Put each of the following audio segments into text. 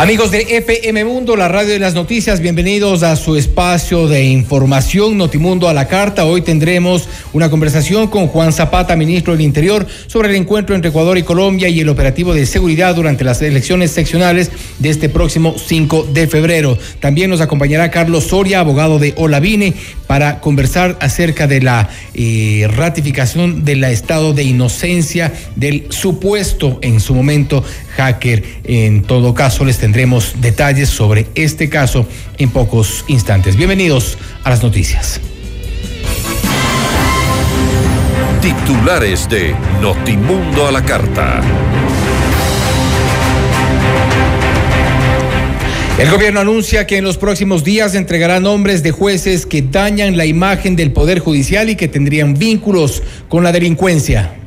Amigos de FM Mundo, la radio de las noticias, bienvenidos a su espacio de información Notimundo a la carta. Hoy tendremos una conversación con Juan Zapata, ministro del Interior, sobre el encuentro entre Ecuador y Colombia y el operativo de seguridad durante las elecciones seccionales de este próximo 5 de febrero. También nos acompañará Carlos Soria, abogado de Olavine, para conversar acerca de la eh, ratificación del estado de inocencia del supuesto en su momento hacker. En todo caso, les tendremos detalles sobre este caso en pocos instantes. Bienvenidos a las noticias. Titulares de Notimundo a la carta. El gobierno anuncia que en los próximos días entregará nombres de jueces que dañan la imagen del Poder Judicial y que tendrían vínculos con la delincuencia.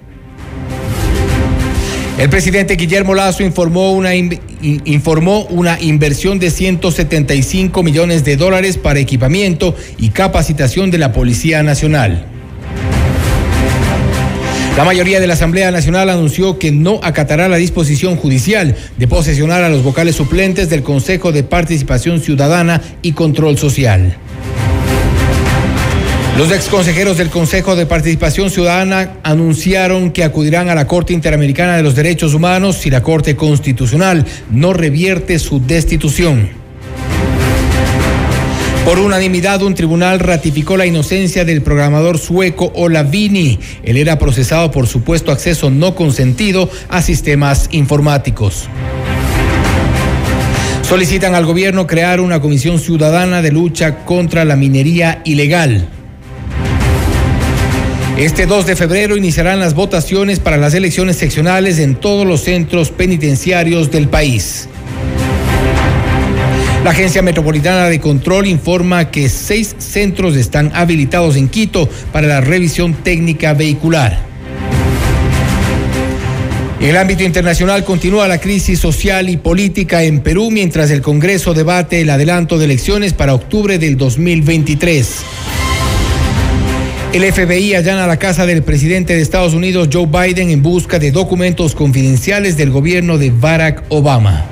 El presidente Guillermo Lazo informó una, informó una inversión de 175 millones de dólares para equipamiento y capacitación de la Policía Nacional. La mayoría de la Asamblea Nacional anunció que no acatará la disposición judicial de posesionar a los vocales suplentes del Consejo de Participación Ciudadana y Control Social. Los ex consejeros del Consejo de Participación Ciudadana anunciaron que acudirán a la Corte Interamericana de los Derechos Humanos si la Corte Constitucional no revierte su destitución. Por unanimidad, un tribunal ratificó la inocencia del programador sueco Olavini. Él era procesado por supuesto acceso no consentido a sistemas informáticos. Solicitan al gobierno crear una comisión ciudadana de lucha contra la minería ilegal. Este 2 de febrero iniciarán las votaciones para las elecciones seccionales en todos los centros penitenciarios del país. La Agencia Metropolitana de Control informa que seis centros están habilitados en Quito para la revisión técnica vehicular. En el ámbito internacional continúa la crisis social y política en Perú mientras el Congreso debate el adelanto de elecciones para octubre del 2023. El FBI allana la casa del presidente de Estados Unidos, Joe Biden, en busca de documentos confidenciales del gobierno de Barack Obama.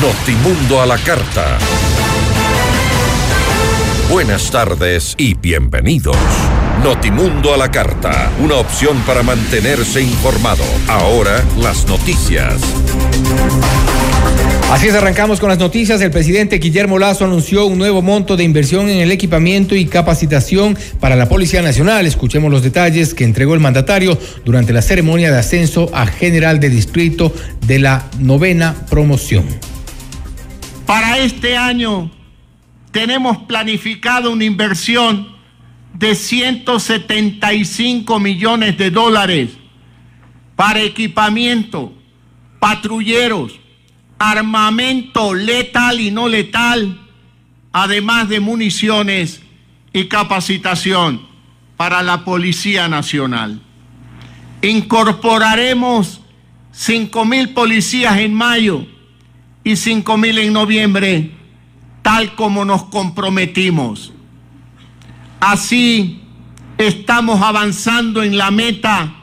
Notimundo a la carta. Buenas tardes y bienvenidos. Notimundo a la carta, una opción para mantenerse informado. Ahora las noticias. Así es, arrancamos con las noticias. El presidente Guillermo Lazo anunció un nuevo monto de inversión en el equipamiento y capacitación para la Policía Nacional. Escuchemos los detalles que entregó el mandatario durante la ceremonia de ascenso a general de distrito de la novena promoción. Para este año tenemos planificado una inversión de 175 millones de dólares para equipamiento, patrulleros, armamento letal y no letal, además de municiones y capacitación para la Policía Nacional. Incorporaremos 5 mil policías en mayo y 5 mil en noviembre, tal como nos comprometimos. Así estamos avanzando en la meta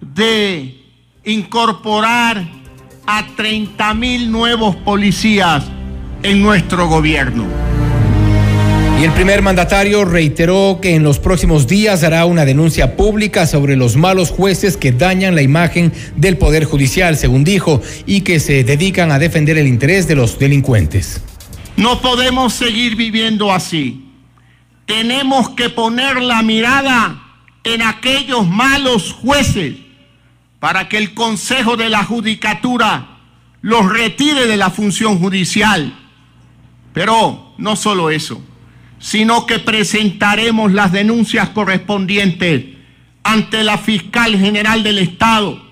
de incorporar a 30 mil nuevos policías en nuestro gobierno. Y el primer mandatario reiteró que en los próximos días hará una denuncia pública sobre los malos jueces que dañan la imagen del Poder Judicial, según dijo, y que se dedican a defender el interés de los delincuentes. No podemos seguir viviendo así. Tenemos que poner la mirada en aquellos malos jueces para que el Consejo de la Judicatura los retire de la función judicial. Pero no solo eso sino que presentaremos las denuncias correspondientes ante la fiscal general del Estado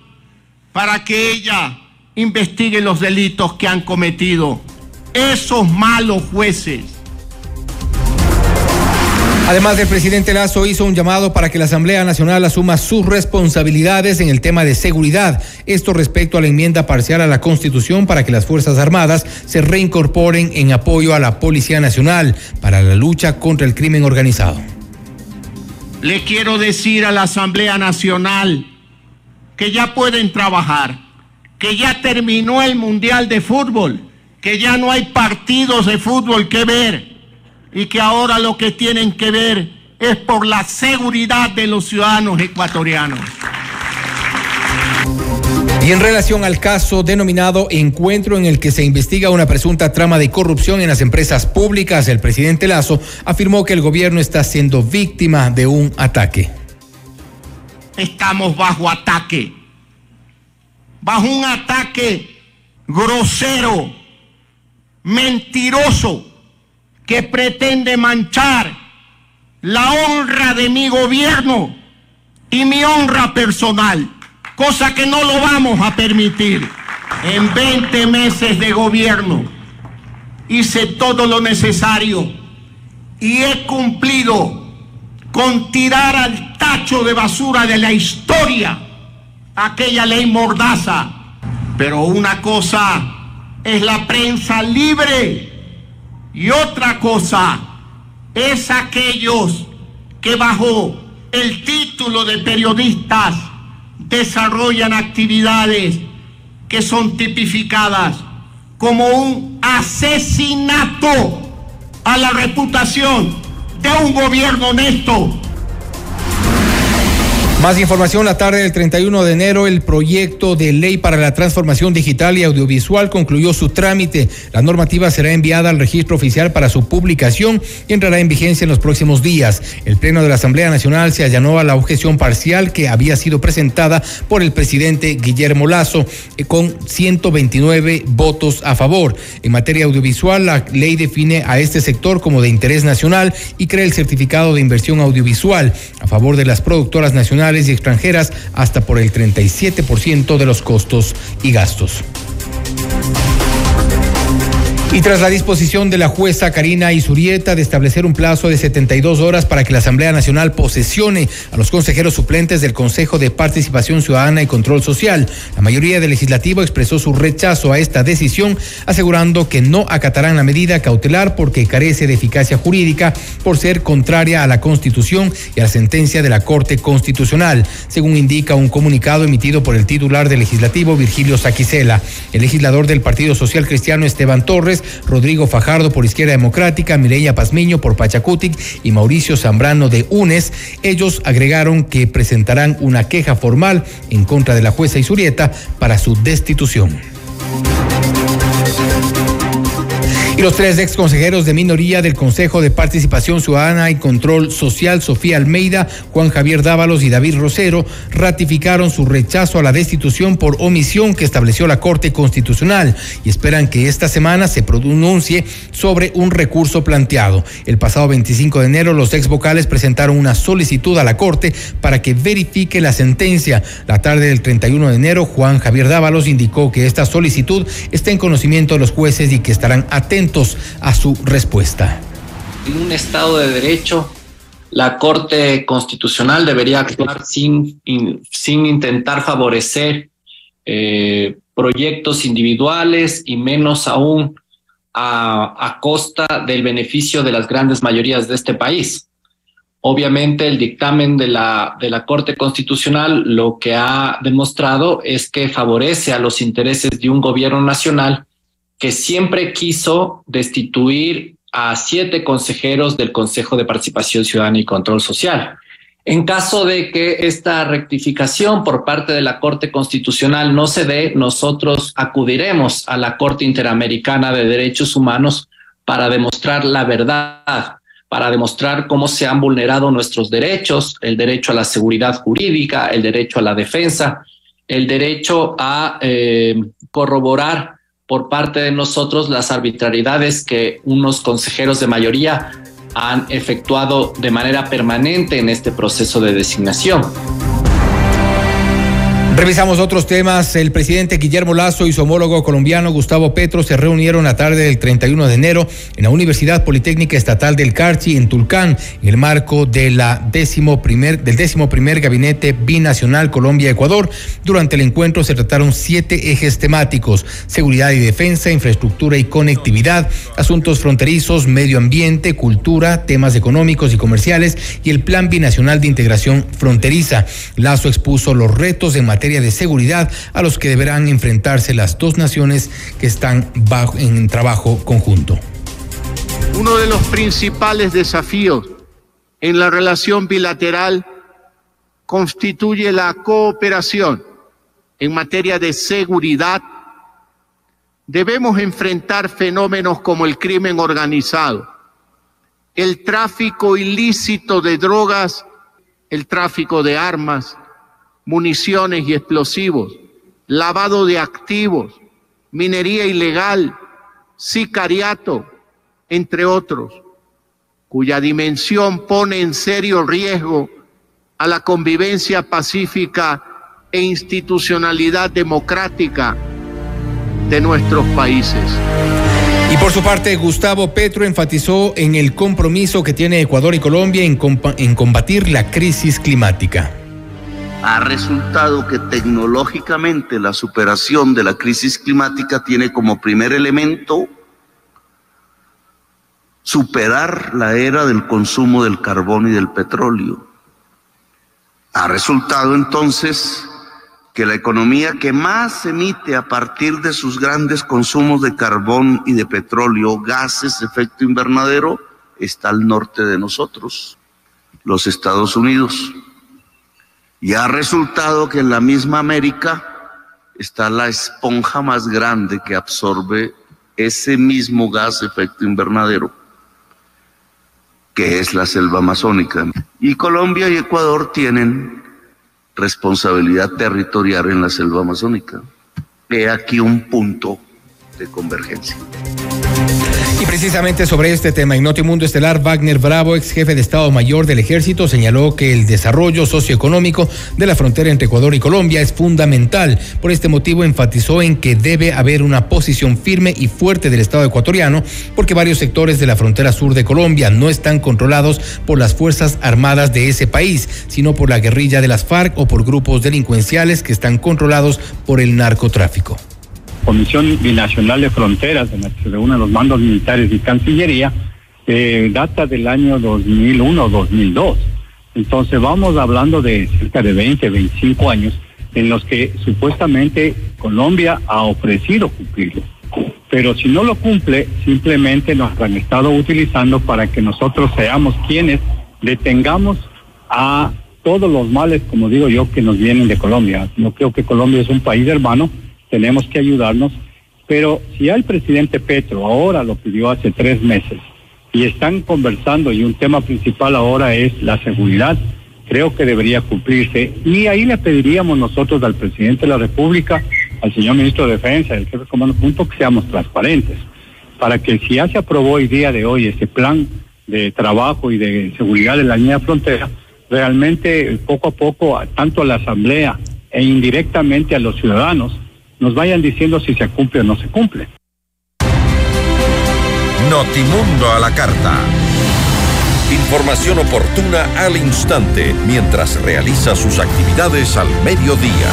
para que ella investigue los delitos que han cometido esos malos jueces. Además, el presidente Lazo hizo un llamado para que la Asamblea Nacional asuma sus responsabilidades en el tema de seguridad. Esto respecto a la enmienda parcial a la Constitución para que las Fuerzas Armadas se reincorporen en apoyo a la Policía Nacional para la lucha contra el crimen organizado. Le quiero decir a la Asamblea Nacional que ya pueden trabajar, que ya terminó el Mundial de Fútbol, que ya no hay partidos de fútbol que ver y que ahora lo que tienen que ver es por la seguridad de los ciudadanos ecuatorianos. Y en relación al caso denominado encuentro en el que se investiga una presunta trama de corrupción en las empresas públicas, el presidente Lazo afirmó que el gobierno está siendo víctima de un ataque. Estamos bajo ataque, bajo un ataque grosero, mentiroso, que pretende manchar la honra de mi gobierno y mi honra personal, cosa que no lo vamos a permitir. En 20 meses de gobierno hice todo lo necesario y he cumplido con tirar al tacho de basura de la historia aquella ley mordaza. Pero una cosa es la prensa libre y otra cosa es aquellos que bajo el título de periodistas desarrollan actividades que son tipificadas como un asesinato a la reputación de un gobierno honesto más información, la tarde del 31 de enero, el proyecto de ley para la transformación digital y audiovisual concluyó su trámite. La normativa será enviada al registro oficial para su publicación y entrará en vigencia en los próximos días. El Pleno de la Asamblea Nacional se allanó a la objeción parcial que había sido presentada por el presidente Guillermo Lazo eh, con 129 votos a favor. En materia audiovisual, la ley define a este sector como de interés nacional y crea el certificado de inversión audiovisual a favor de las productoras nacionales y extranjeras hasta por el 37% de los costos y gastos. Y tras la disposición de la jueza Karina Isurieta de establecer un plazo de 72 horas para que la Asamblea Nacional posesione a los consejeros suplentes del Consejo de Participación Ciudadana y Control Social, la mayoría del legislativo expresó su rechazo a esta decisión, asegurando que no acatarán la medida cautelar porque carece de eficacia jurídica por ser contraria a la Constitución y a la sentencia de la Corte Constitucional, según indica un comunicado emitido por el titular del legislativo Virgilio Saquicela. El legislador del Partido Social Cristiano Esteban Torres Rodrigo Fajardo por Izquierda Democrática, Mireya Pazmiño por Pachacutic y Mauricio Zambrano de UNES. Ellos agregaron que presentarán una queja formal en contra de la jueza Isurieta para su destitución. Y los tres ex consejeros de minoría del Consejo de Participación Ciudadana y Control Social, Sofía Almeida, Juan Javier Dávalos y David Rosero, ratificaron su rechazo a la destitución por omisión que estableció la Corte Constitucional y esperan que esta semana se pronuncie sobre un recurso planteado. El pasado 25 de enero, los ex vocales presentaron una solicitud a la Corte para que verifique la sentencia. La tarde del 31 de enero, Juan Javier Dávalos indicó que esta solicitud está en conocimiento de los jueces y que estarán atentos a su respuesta. En un Estado de Derecho, la Corte Constitucional debería actuar sin, sin intentar favorecer eh, proyectos individuales y menos aún a, a, costa del beneficio de las grandes mayorías de este país. Obviamente el dictamen de la, de la Corte Constitucional lo que ha demostrado es que favorece a los intereses de un gobierno nacional que siempre quiso destituir a siete consejeros del Consejo de Participación Ciudadana y Control Social. En caso de que esta rectificación por parte de la Corte Constitucional no se dé, nosotros acudiremos a la Corte Interamericana de Derechos Humanos para demostrar la verdad, para demostrar cómo se han vulnerado nuestros derechos, el derecho a la seguridad jurídica, el derecho a la defensa, el derecho a eh, corroborar por parte de nosotros las arbitrariedades que unos consejeros de mayoría han efectuado de manera permanente en este proceso de designación. Revisamos otros temas. El presidente Guillermo Lazo y su homólogo colombiano Gustavo Petro se reunieron la tarde del 31 de enero en la Universidad Politécnica Estatal del Carchi en Tulcán, en el marco de décimo primer, del décimo primer gabinete binacional Colombia-Ecuador. Durante el encuentro se trataron siete ejes temáticos: seguridad y defensa, infraestructura y conectividad, asuntos fronterizos, medio ambiente, cultura, temas económicos y comerciales y el Plan Binacional de Integración Fronteriza. Lazo expuso los retos en materia de seguridad a los que deberán enfrentarse las dos naciones que están bajo, en trabajo conjunto. Uno de los principales desafíos en la relación bilateral constituye la cooperación en materia de seguridad. Debemos enfrentar fenómenos como el crimen organizado, el tráfico ilícito de drogas, el tráfico de armas, municiones y explosivos, lavado de activos, minería ilegal, sicariato, entre otros, cuya dimensión pone en serio riesgo a la convivencia pacífica e institucionalidad democrática de nuestros países. Y por su parte, Gustavo Petro enfatizó en el compromiso que tiene Ecuador y Colombia en, en combatir la crisis climática ha resultado que tecnológicamente la superación de la crisis climática tiene como primer elemento superar la era del consumo del carbón y del petróleo. Ha resultado entonces que la economía que más emite a partir de sus grandes consumos de carbón y de petróleo, gases, efecto invernadero, está al norte de nosotros, los Estados Unidos. Y ha resultado que en la misma América está la esponja más grande que absorbe ese mismo gas efecto invernadero, que es la selva amazónica. Y Colombia y Ecuador tienen responsabilidad territorial en la selva amazónica. He aquí un punto de convergencia. Y precisamente sobre este tema, en Notimundo Estelar, Wagner Bravo, ex jefe de Estado Mayor del Ejército, señaló que el desarrollo socioeconómico de la frontera entre Ecuador y Colombia es fundamental. Por este motivo, enfatizó en que debe haber una posición firme y fuerte del Estado ecuatoriano, porque varios sectores de la frontera sur de Colombia no están controlados por las Fuerzas Armadas de ese país, sino por la guerrilla de las FARC o por grupos delincuenciales que están controlados por el narcotráfico. Comisión Binacional de Fronteras, en la que se reúnen los mandos militares y Cancillería, eh, data del año 2001-2002. Entonces vamos hablando de cerca de 20, 25 años en los que supuestamente Colombia ha ofrecido cumplirlo. Pero si no lo cumple, simplemente nos han estado utilizando para que nosotros seamos quienes detengamos a todos los males, como digo yo, que nos vienen de Colombia. Yo creo que Colombia es un país hermano tenemos que ayudarnos, pero si ya el presidente Petro ahora lo pidió hace tres meses y están conversando y un tema principal ahora es la seguridad, creo que debería cumplirse. Y ahí le pediríamos nosotros al presidente de la República, al señor ministro de Defensa, al jefe de comando punto, que seamos transparentes, para que si ya se aprobó hoy día de hoy ese plan de trabajo y de seguridad de la línea frontera, realmente poco a poco, tanto a la Asamblea e indirectamente a los ciudadanos, nos vayan diciendo si se cumple o no se cumple. Notimundo a la carta. Información oportuna al instante mientras realiza sus actividades al mediodía.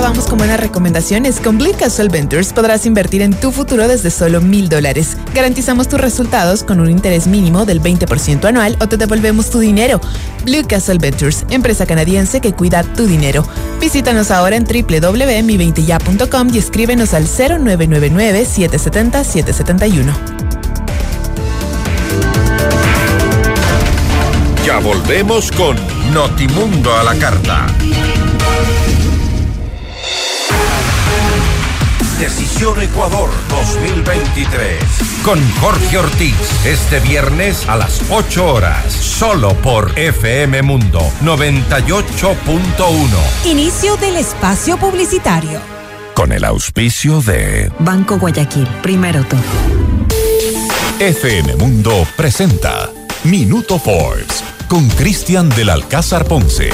Vamos con buenas recomendaciones. Con Blue Castle Ventures podrás invertir en tu futuro desde solo mil dólares. Garantizamos tus resultados con un interés mínimo del 20% anual o te devolvemos tu dinero. Blue Castle Ventures, empresa canadiense que cuida tu dinero. Visítanos ahora en www.mi20ya.com y escríbenos al 0999 770 771. Ya volvemos con Notimundo a la carta. Decisión Ecuador 2023. Con Jorge Ortiz. Este viernes a las 8 horas. Solo por FM Mundo 98.1. Inicio del espacio publicitario. Con el auspicio de Banco Guayaquil. Primero tú. FM Mundo presenta Minuto Forbes con Cristian del Alcázar Ponce.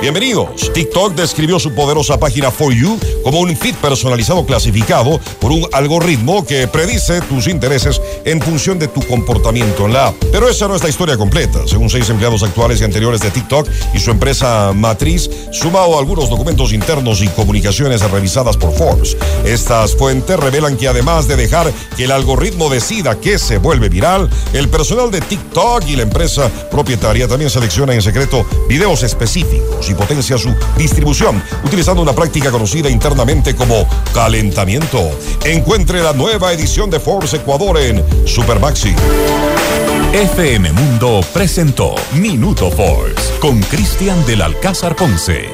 Bienvenidos. TikTok describió su poderosa página For You como un feed personalizado clasificado por un algoritmo que predice tus intereses en función de tu comportamiento en la app. Pero esa no es la historia completa. Según seis empleados actuales y anteriores de TikTok y su empresa matriz, sumado a algunos documentos internos y comunicaciones revisadas por Forbes. Estas fuentes revelan que además de dejar que el algoritmo decida qué se vuelve viral, el personal de TikTok y la empresa propietaria también selecciona en secreto videos específicos y potencia su distribución, utilizando una práctica conocida internamente como calentamiento. Encuentre la nueva edición de Forbes Ecuador en Supermaxi. FM Mundo presentó Minuto Forbes con Cristian del Alcázar Ponce.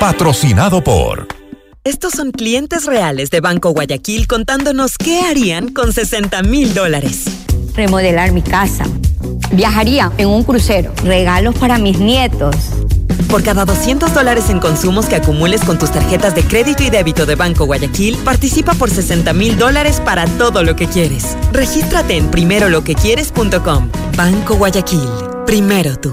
Patrocinado por... Estos son clientes reales de Banco Guayaquil contándonos qué harían con 60 mil dólares. Remodelar mi casa. Viajaría en un crucero. Regalos para mis nietos por cada 200 dólares en consumos que acumules con tus tarjetas de crédito y débito de Banco Guayaquil, participa por 60 mil dólares para todo lo que quieres. Regístrate en primeroloquequieres.com. Banco Guayaquil. Primero tú.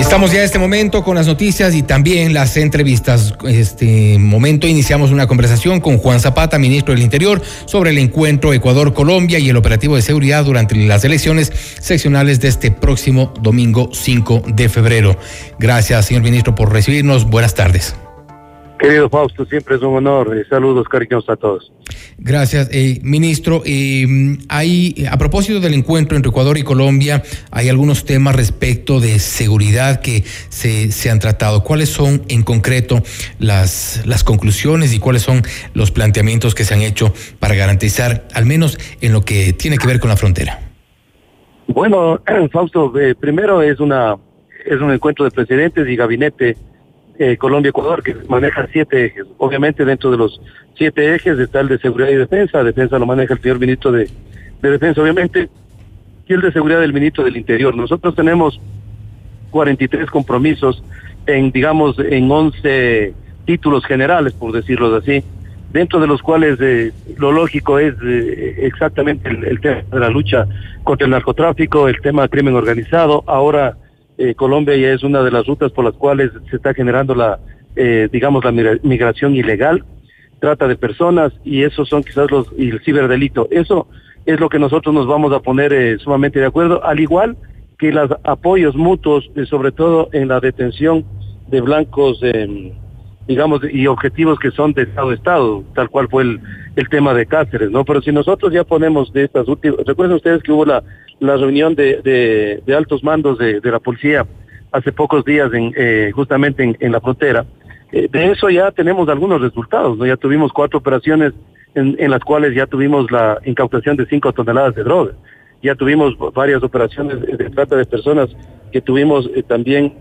Estamos ya en este momento con las noticias y también las entrevistas. Este momento iniciamos una conversación con Juan Zapata, ministro del Interior, sobre el encuentro Ecuador-Colombia y el operativo de seguridad durante las elecciones seccionales de este próximo domingo 5 de febrero. Gracias, señor ministro, por recibirnos. Buenas tardes. Querido Fausto, siempre es un honor. Eh, saludos cariñosos a todos. Gracias, eh, ministro. Eh, hay, a propósito del encuentro entre Ecuador y Colombia, hay algunos temas respecto de seguridad que se, se han tratado. ¿Cuáles son en concreto las, las conclusiones y cuáles son los planteamientos que se han hecho para garantizar, al menos en lo que tiene que ver con la frontera? Bueno, Fausto, primero es una es un encuentro de presidentes y gabinete eh, Colombia-Ecuador, que maneja siete ejes. Obviamente dentro de los siete ejes está el de seguridad y defensa, defensa lo maneja el señor ministro de, defensa, obviamente, y el de seguridad del ministro del Interior. Nosotros tenemos 43 compromisos en, digamos, en 11 títulos generales, por decirlo así, dentro de los cuales eh, lo lógico es eh, exactamente el, el, tema de la lucha contra el narcotráfico, el tema del crimen organizado, ahora eh, Colombia ya es una de las rutas por las cuales se está generando la, eh, digamos, la migración ilegal, trata de personas y esos son quizás los, el ciberdelito. Eso es lo que nosotros nos vamos a poner eh, sumamente de acuerdo, al igual que los apoyos mutuos, sobre todo en la detención de blancos, digamos, y objetivos que son de Estado a Estado, tal cual fue el, el tema de Cáceres, ¿no? Pero si nosotros ya ponemos de estas últimas, recuerden ustedes que hubo la la reunión de, de, altos mandos de, de, la policía hace pocos días en, eh, justamente en, en, la frontera. Eh, de eso ya tenemos algunos resultados, ¿no? Ya tuvimos cuatro operaciones en, en, las cuales ya tuvimos la incautación de cinco toneladas de droga. Ya tuvimos varias operaciones de trata de personas que tuvimos eh, también,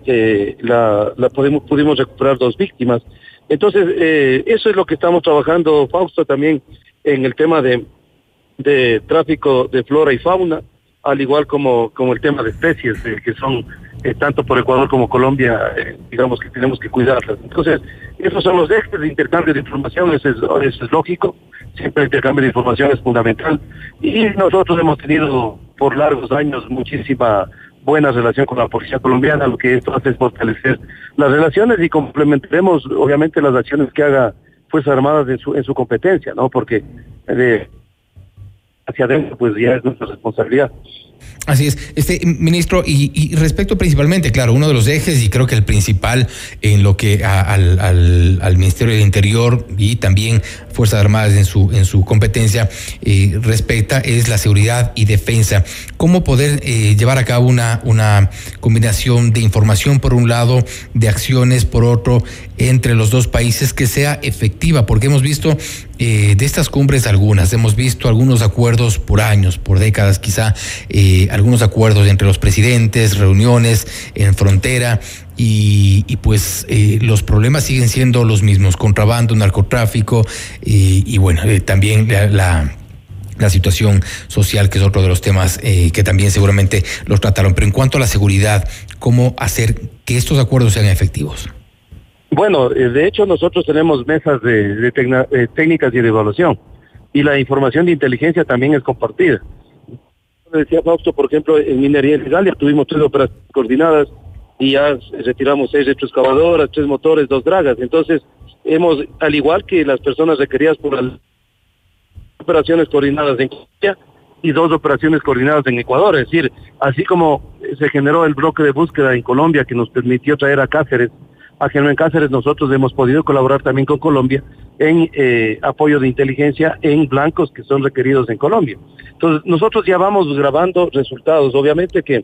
la, la pudimos, pudimos recuperar dos víctimas. Entonces, eso es lo que estamos trabajando, Fausto, también en el tema de, de tráfico de flora y fauna al igual como, como el tema de especies, que son eh, tanto por Ecuador como Colombia, eh, digamos que tenemos que cuidarlas. Entonces, esos son los ejes de intercambio de información, eso es, es lógico, siempre el intercambio de información es fundamental. Y nosotros hemos tenido por largos años muchísima buena relación con la policía colombiana, lo que esto hace es fortalecer las relaciones y complementaremos obviamente las acciones que haga Fuerzas Armadas en su, en su competencia, ¿no? Porque de hacia adentro pues ya es nuestra responsabilidad. Así es, este ministro, y, respecto principalmente, claro, uno de los ejes y creo que el principal en lo que al, al, Ministerio del Interior y también Fuerzas Armadas en su, en su competencia eh, respecta es la seguridad y defensa. ¿Cómo poder eh, llevar a cabo una, una combinación de información por un lado, de acciones por otro, entre los dos países que sea efectiva? Porque hemos visto eh, de estas cumbres algunas, hemos visto algunos acuerdos por años, por décadas quizá. Eh, algunos acuerdos entre los presidentes, reuniones en frontera y, pues eh, los problemas siguen siendo los mismos, contrabando, narcotráfico y, bueno, eh, también la, la situación social, que es otro de los temas que también seguramente los trataron. Pero en cuanto a la seguridad, ¿cómo hacer que estos acuerdos sean efectivos? Bueno, de hecho nosotros tenemos mesas de, técnicas y de evaluación y la información de inteligencia también es compartida decía Fausto, por ejemplo, en minería ilegal ya tuvimos tres operaciones coordinadas y ya retiramos seis retroexcavadoras, tres motores, dos dragas. Entonces, hemos, al igual que las personas requeridas por las operaciones coordinadas en Colombia y dos operaciones coordinadas en Ecuador. Es decir, así como se generó el bloque de búsqueda en Colombia que nos permitió traer a Cáceres, a Germán Cáceres, nosotros hemos podido colaborar también con Colombia en eh, apoyo de inteligencia en blancos que son requeridos en Colombia. Entonces, nosotros ya vamos grabando resultados. Obviamente que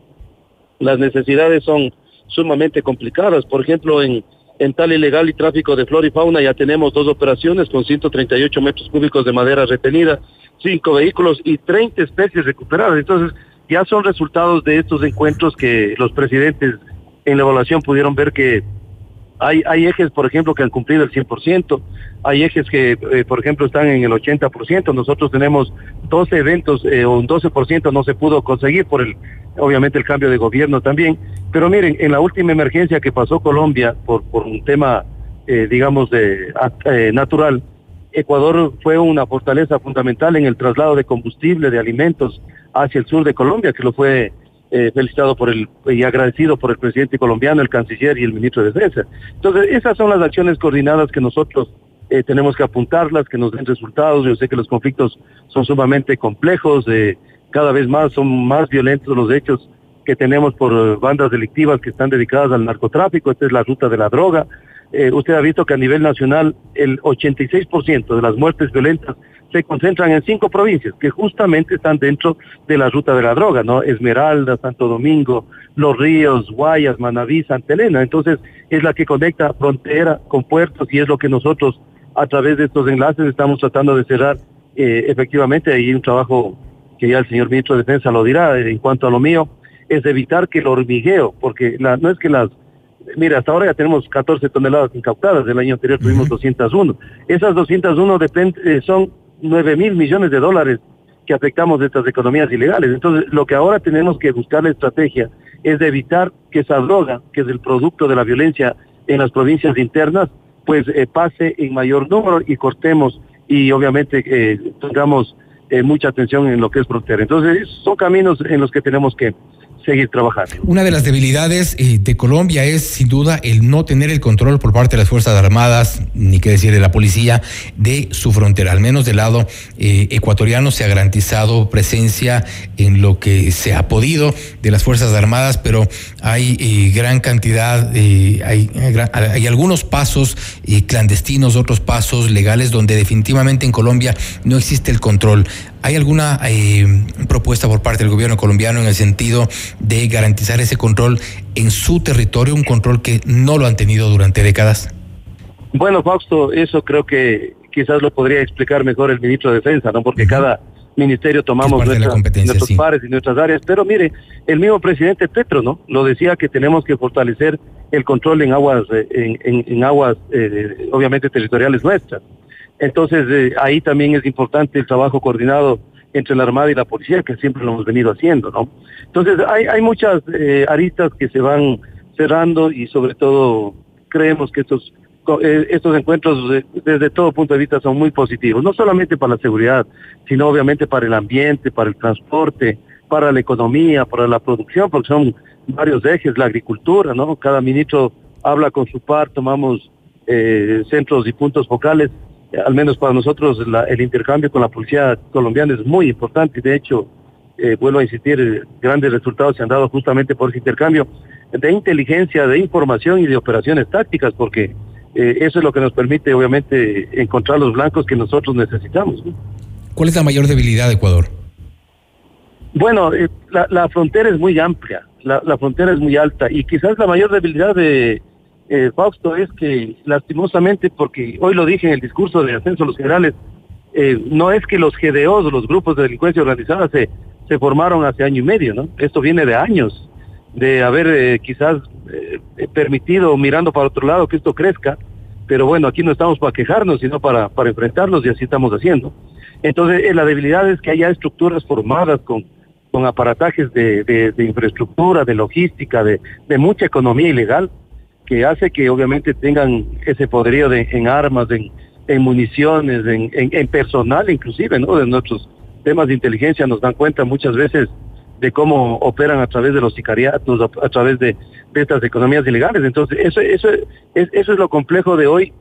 las necesidades son sumamente complicadas. Por ejemplo, en, en tal ilegal y tráfico de flora y fauna ya tenemos dos operaciones con 138 metros cúbicos de madera retenida, cinco vehículos y 30 especies recuperadas. Entonces, ya son resultados de estos encuentros que los presidentes en la evaluación pudieron ver que hay, hay ejes, por ejemplo, que han cumplido el 100%, hay ejes que, eh, por ejemplo, están en el 80%. Nosotros tenemos 12 eventos, eh, un 12% no se pudo conseguir por el, obviamente, el cambio de gobierno también. Pero miren, en la última emergencia que pasó Colombia por, por un tema, eh, digamos, de natural, Ecuador fue una fortaleza fundamental en el traslado de combustible, de alimentos hacia el sur de Colombia, que lo fue eh, felicitado por el y agradecido por el presidente colombiano, el canciller y el ministro de Defensa. Entonces, esas son las acciones coordinadas que nosotros eh, tenemos que apuntarlas, que nos den resultados. Yo sé que los conflictos son sumamente complejos, eh, cada vez más son más violentos los hechos que tenemos por bandas delictivas que están dedicadas al narcotráfico. Esta es la ruta de la droga. usted ha visto que a nivel nacional el 86% de las muertes violentas se concentran en cinco provincias que justamente están dentro de la ruta de la droga, ¿no? Esmeralda, Santo Domingo, Los Ríos, Guayas, Manaví, Santa Elena. Entonces, es la que conecta frontera con puertos y es lo que nosotros a través de estos enlaces estamos tratando de cerrar eh, efectivamente. Hay un trabajo que ya el señor ministro de Defensa lo dirá en cuanto a lo mío, es evitar que el hormigueo, porque la, no es que las Mira, hasta ahora ya tenemos 14 toneladas incautadas, el año anterior tuvimos 201. Esas 201 depende, eh, son 9 mil millones de dólares que afectamos de estas economías ilegales. Entonces, lo que ahora tenemos que buscar la estrategia es de evitar que esa droga, que es el producto de la violencia en las provincias internas, pues eh, pase en mayor número y cortemos y obviamente eh, tengamos eh, mucha atención en lo que es frontera. Entonces, son caminos en los que tenemos que, seguir trabajando. Una de las debilidades eh, de Colombia es sin duda el no tener el control por parte de las Fuerzas Armadas, ni qué decir de la policía, de su frontera. Al menos del lado eh, ecuatoriano se ha garantizado presencia en lo que se ha podido de las Fuerzas Armadas, pero hay eh, gran cantidad, hay, hay, algunos pasos clandestinos, otros pasos legales donde definitivamente en Colombia no existe el control. ¿Hay alguna propuesta por parte del gobierno colombiano en el sentido de garantizar ese control en su territorio, un control que no lo han tenido durante décadas? Bueno, Fausto, eso creo que quizás lo podría explicar mejor el ministro de Defensa, ¿no? Porque cada ministerio tomamos nuestros pares y nuestras áreas, pero mire, el mismo presidente Petro, ¿no? Lo decía que tenemos que fortalecer el control en aguas, eh, en, aguas, eh, obviamente territoriales nuestras. Entonces, eh, ahí también es importante el trabajo coordinado entre la Armada y la policía, que siempre lo hemos venido haciendo, ¿no? Entonces, hay, hay muchas eh, aristas que se van cerrando y sobre todo creemos que estos eh, estos encuentros desde todo punto de vista son muy positivos, no solamente para la seguridad, sino obviamente para el ambiente, para el transporte, para la economía, para la producción, porque son varios ejes, la agricultura, ¿no? Cada ministro habla con su par, tomamos centros y puntos focales, al menos para nosotros el intercambio con la policía colombiana es muy importante, de hecho, vuelvo a insistir, grandes resultados se han dado justamente por ese intercambio de inteligencia, de información y de operaciones tácticas, porque eh, eso es lo que nos permite, obviamente, encontrar los blancos que nosotros necesitamos. ¿Cuál es la mayor debilidad de Ecuador? Bueno, eh, la, frontera es muy amplia, la, frontera es muy alta y quizás la mayor debilidad de eh, Fausto es que lastimosamente, porque hoy lo dije en el discurso de ascenso a los generales, no es que los GDOs, los grupos de delincuencia organizada, se, se formaron hace año y medio, ¿no? Esto viene de años de haber eh, quizás eh, permitido mirando para otro lado que esto crezca, pero bueno, aquí no estamos para quejarnos, sino para, para enfrentarlos y así estamos haciendo. Entonces, eh, la debilidad es que haya estructuras formadas con, con aparatajes de, de, infraestructura, de logística, de, de, mucha economía ilegal, que hace que obviamente tengan ese poderío de, en armas, en, municiones, en, personal inclusive, ¿no? De nuestros temas de inteligencia nos dan cuenta muchas veces de cómo operan a través de los sicariatos, a, través de, estas economías ilegales. Entonces, eso, eso, es, eso es lo complejo de hoy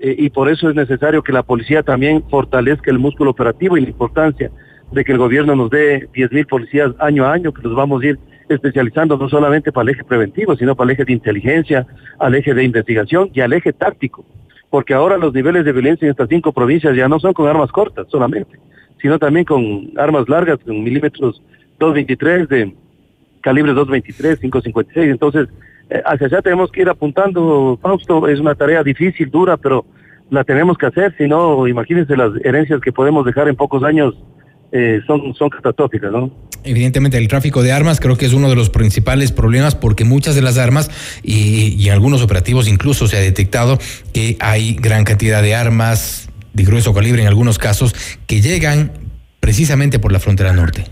eh, y por eso es necesario que la policía también fortalezca el músculo operativo y la importancia de que el gobierno nos dé 10 mil policías año a año, que los vamos a ir especializando no solamente para el eje preventivo, sino para el eje de inteligencia, al eje de investigación y al eje táctico. Porque ahora los niveles de violencia en estas cinco provincias ya no son con armas cortas solamente, sino también con armas largas, con milímetros 223 de calibre 223, 556. Entonces, eh, hacia allá tenemos que ir apuntando, Fausto. Es una tarea difícil, dura, pero la tenemos que hacer. Si no, imagínense las herencias que podemos dejar en pocos años. Eh, son, son catastróficas, ¿no? Evidentemente, el tráfico de armas creo que es uno de los principales problemas porque muchas de las armas y, y en algunos operativos incluso se ha detectado que hay gran cantidad de armas de grueso calibre en algunos casos que llegan precisamente por la frontera norte.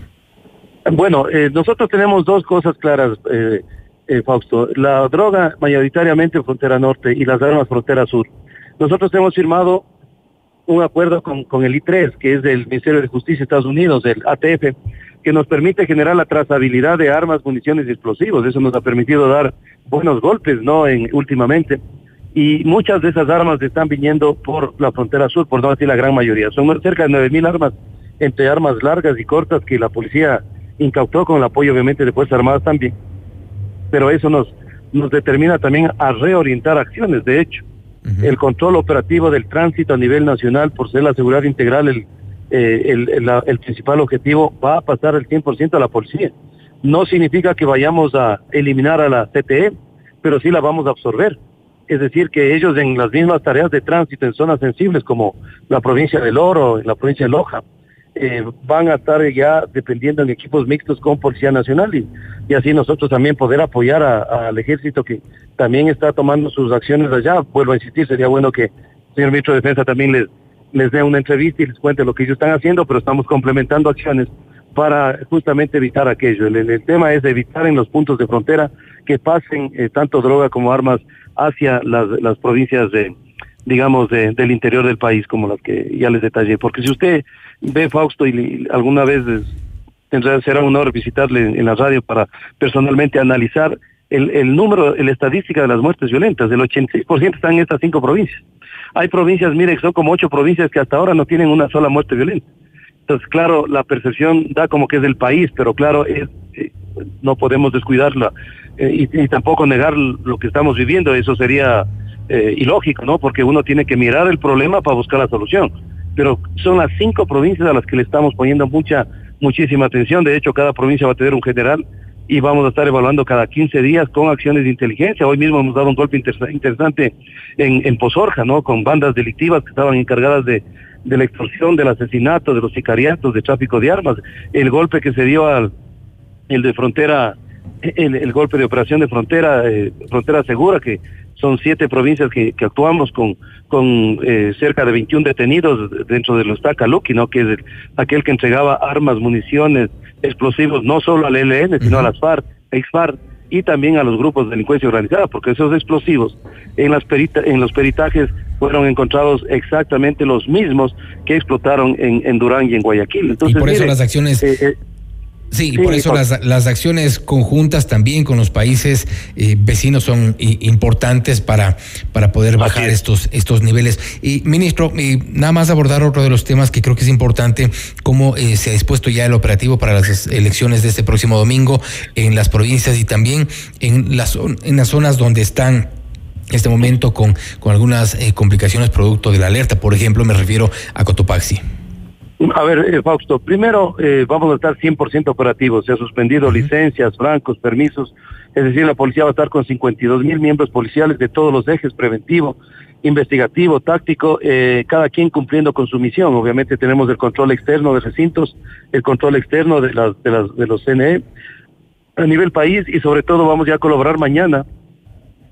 Bueno, eh, nosotros tenemos dos cosas claras, eh, eh, Fausto. La droga mayoritariamente frontera norte y las armas frontera sur. Nosotros hemos firmado un acuerdo con, con el I3, que es del Ministerio de Justicia de Estados Unidos, del ATF, que nos permite generar la trazabilidad de armas, municiones y explosivos. Eso nos ha permitido dar buenos golpes, ¿no? En, últimamente. Y muchas de esas armas están viniendo por la frontera sur, por no decir la gran mayoría. Son cerca de 9.000 armas, entre armas largas y cortas, que la policía incautó con el apoyo obviamente de Fuerzas Armadas también, pero eso nos, nos determina también a reorientar acciones, de hecho. El control operativo del tránsito a nivel nacional, por ser la seguridad integral el, eh, el, el, principal objetivo, va a pasar el 100% a la policía. No significa que vayamos a eliminar a la CTE, pero sí la vamos a absorber. Es decir, que ellos en las mismas tareas de tránsito en zonas sensibles como la provincia del Oro, en la provincia de Loja, eh, van a estar ya dependiendo en equipos mixtos con Policía Nacional y, y así nosotros también poder apoyar al ejército que también está tomando sus acciones allá. Vuelvo a insistir, sería bueno que el señor ministro de Defensa también les, les dé una entrevista y les cuente lo que ellos están haciendo, pero estamos complementando acciones para justamente evitar aquello. El, tema es evitar en los puntos de frontera que pasen eh, tanto droga como armas hacia las, las provincias de, digamos, del interior del país, como las que ya les detallé. Porque si usted ve Fausto y alguna vez tendrá, será un honor visitarle en la radio para personalmente analizar el, el número, la estadística de las muertes violentas. El 86% están en estas cinco provincias. Hay provincias, mire, son como ocho provincias que hasta ahora no tienen una sola muerte violenta. Entonces, claro, la percepción da como que es del país, pero claro, eh, no podemos descuidarla eh, y, tampoco negar lo que estamos viviendo. Eso sería eh, ilógico, ¿no? Porque uno tiene que mirar el problema para buscar la solución pero son las cinco provincias a las que le estamos poniendo mucha, muchísima atención. De hecho, cada provincia va a tener un general y vamos a estar evaluando cada 15 días con acciones de inteligencia. Hoy mismo hemos dado un golpe interesante en, en Pozorja, ¿no? Con bandas delictivas que estaban encargadas de, de la extorsión, del asesinato, de los sicariatos, de tráfico de armas. El golpe que se dio al, el de frontera, el, golpe de operación de frontera, eh, frontera segura, que son siete provincias que, actuamos con, con eh, cerca de 21 detenidos dentro de los Tacaluki, ¿no? que es aquel que entregaba armas, municiones, explosivos, no solo al ELN, sino a las FARC, ex-FARC, y también a los grupos de delincuencia organizada, porque esos explosivos en, las perita en los peritajes fueron encontrados exactamente los mismos que explotaron en, en Durán y en Guayaquil. Entonces, y por eso las acciones... Eh, eh, Sí, por eso las, las, acciones conjuntas también con los países eh, vecinos son importantes para, para poder bajar estos, estos niveles. Y ministro, nada más abordar otro de los temas que creo que es importante, cómo eh, se ha dispuesto ya el operativo para las elecciones de este próximo domingo en las provincias y también en las, en las zonas donde están en este momento con, con algunas eh, complicaciones producto de la alerta. Por ejemplo, me refiero a Cotopaxi. A ver, eh, Fausto, primero eh, vamos a estar 100% operativos. Se ha suspendido licencias, francos, permisos. Es decir, la policía va a estar con 52 mil miembros policiales de todos los ejes, preventivo, investigativo, táctico, eh, cada quien cumpliendo con su misión. Obviamente tenemos el control externo de recintos, el control externo de, las, de, las, de los CNE a nivel país y sobre todo vamos ya a colaborar mañana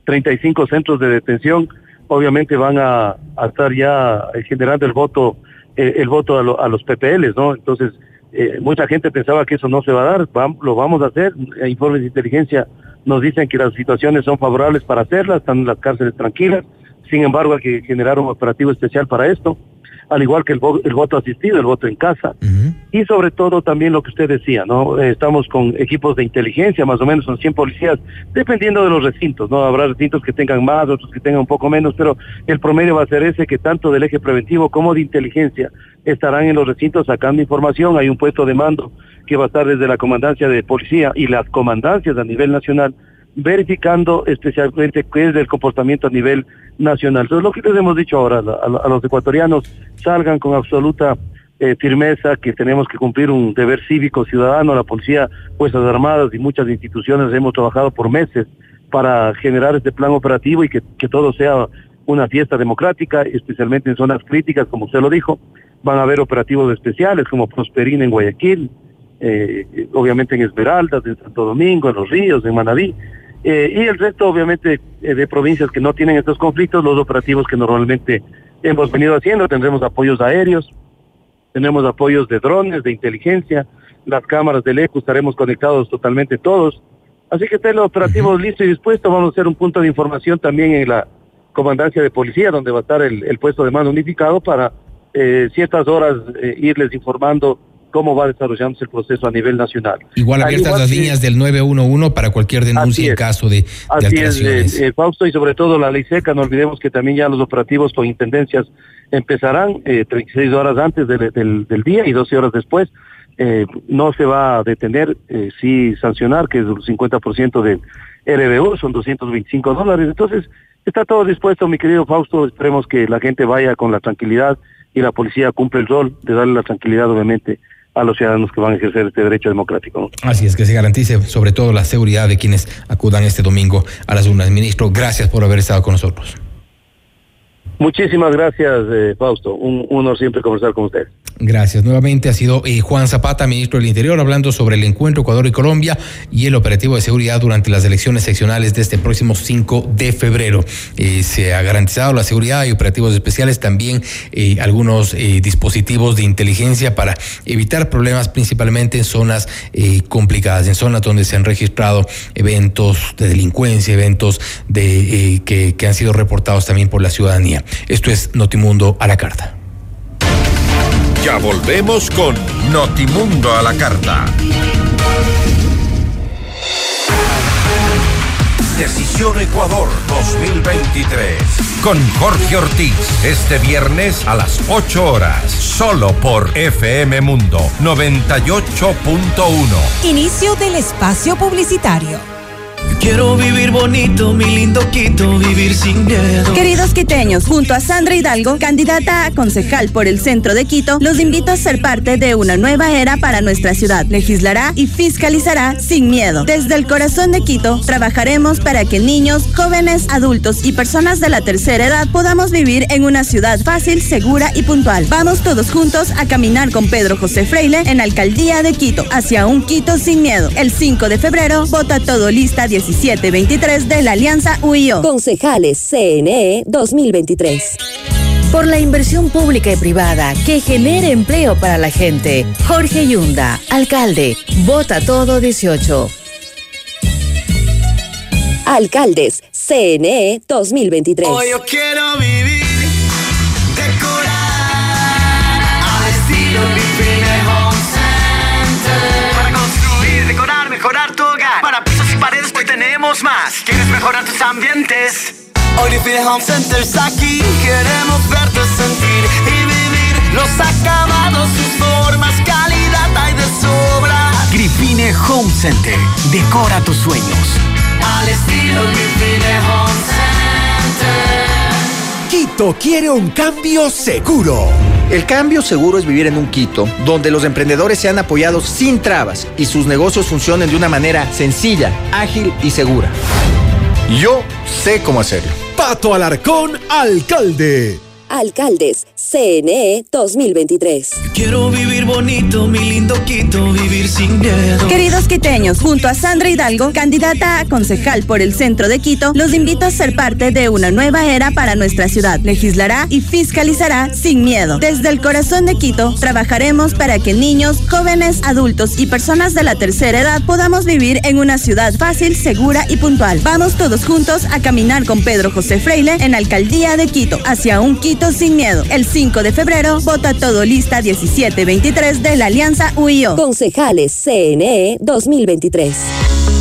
35 centros de detención. Obviamente van a, a estar ya generando el voto eh, el voto a, los PPLs, ¿no? Entonces, eh, mucha gente pensaba que eso no se va a dar, lo vamos a hacer, eh, informes de inteligencia nos dicen que las situaciones son favorables para hacerlas, están las cárceles tranquilas, sin embargo hay que generar un operativo especial para esto al igual que el, voto asistido, el voto en casa. Y sobre todo también lo que usted decía, ¿no? Eh, estamos con equipos de inteligencia, más o menos son 100 policías, dependiendo de los recintos, ¿no? Habrá recintos que tengan más, otros que tengan un poco menos, pero el promedio va a ser ese que tanto del eje preventivo como de inteligencia estarán en los recintos sacando información. Hay un puesto de mando que va a estar desde la comandancia de policía y las comandancias a nivel nacional verificando especialmente qué es el comportamiento a nivel nacional. Entonces, lo que les hemos dicho ahora a, los ecuatorianos, salgan con absoluta eh, firmeza que tenemos que cumplir un deber cívico ciudadano, la policía, Fuerzas Armadas y muchas instituciones hemos trabajado por meses para generar este plan operativo y que, todo sea una fiesta democrática, especialmente en zonas críticas, como usted lo dijo. Van a haber operativos especiales como Prosperina en Guayaquil, eh, obviamente en Esmeraldas, en Santo Domingo, en Los Ríos, en Manaví, eh, y el resto, obviamente, eh, de provincias que no tienen estos conflictos, los operativos que normalmente hemos venido haciendo, tendremos apoyos aéreos, tenemos apoyos de drones, de inteligencia, las cámaras del ECO estaremos conectados totalmente todos. Así que estén los operativos listos y dispuestos. Vamos a hacer un punto de información también en la comandancia de policía, donde va a estar el, puesto de mando unificado para eh, ciertas horas irles informando cómo va desarrollándose el proceso a nivel nacional. Igual abiertas las líneas del 911 para cualquier denuncia en caso de, así Es, eh, eh, Fausto, y sobre todo la ley seca, no olvidemos que también ya los operativos con intendencias empezarán eh, 36 horas antes del, día y 12 horas después. Eh, no se va a detener, eh, sí sancionar, que es el 50% del RBU, son 225 dólares. Entonces, está todo dispuesto, mi querido Fausto. Esperemos que la gente vaya con la tranquilidad y la policía cumple el rol de darle la tranquilidad, obviamente, a los ciudadanos que van a ejercer este derecho democrático. Así es, que se garantice sobre todo la seguridad de quienes acudan este domingo a las urnas. Ministro, gracias por haber estado con nosotros. Muchísimas gracias, eh, Fausto. Un honor siempre conversar con usted. Gracias. Nuevamente ha sido eh, Juan Zapata, ministro del Interior, hablando sobre el encuentro Ecuador y Colombia y el operativo de seguridad durante las elecciones seccionales de este próximo 5 de febrero. Eh, se ha garantizado la seguridad y operativos especiales, también eh, algunos dispositivos de inteligencia para evitar problemas principalmente en zonas complicadas, en zonas donde se han registrado eventos de delincuencia, eventos de que, que han sido reportados también por la ciudadanía. Esto es Notimundo a la carta. Ya volvemos con Notimundo a la carta. Decisión Ecuador 2023. Con Jorge Ortiz. Este viernes a las 8 horas. Solo por FM Mundo 98.1. Inicio del espacio publicitario. Quiero vivir bonito, mi lindo Quito, vivir sin miedo. Queridos quiteños, junto a Sandra Hidalgo, candidata a concejal por el centro de Quito, los invito a ser parte de una nueva era para nuestra ciudad. Legislará y fiscalizará sin miedo. Desde el corazón de Quito, trabajaremos para que niños, jóvenes, adultos y personas de la tercera edad podamos vivir en una ciudad fácil, segura y puntual. Vamos todos juntos a caminar con Pedro José Freile en alcaldía de Quito, hacia un Quito sin miedo. El 5 de febrero, vota todo lista 17 1723 de la Alianza UIO. Concejales CNE 2023 por la inversión pública y privada que genere empleo para la gente. Jorge Yunda, alcalde, vota todo 18. Alcaldes, CNE 2023. Hoy yo quiero vivir, más. ¿Quieres mejorar tus ambientes? Hoy Grifine Home Center está aquí. Queremos verte sentir y vivir los acabados, sus formas, calidad hay de sobra. Grifine Home Center. Decora tus sueños. Al estilo Grifine Home Center. Quito quiere un cambio seguro. El cambio seguro es vivir en un Quito donde los emprendedores sean apoyados sin trabas y sus negocios funcionen de una manera sencilla, ágil y segura. Yo sé cómo hacerlo. Pato Alarcón, alcalde. Alcaldes, CNE 2023. Quiero vivir bonito, mi lindo Quito, vivir sin miedo. Queridos quiteños, junto a Sandra Hidalgo, candidata a concejal por el centro de Quito, los invito a ser parte de una nueva era para nuestra ciudad. Legislará y fiscalizará sin miedo. Desde el corazón de Quito, trabajaremos para que niños, jóvenes, adultos y personas de la tercera edad podamos vivir en una ciudad fácil, segura y puntual. Vamos todos juntos a caminar con Pedro José Freile en Alcaldía de Quito, hacia un Quito sin miedo. El 5 de febrero, vota todo lista 1723 de la Alianza UIO. Concejales CNE 2023.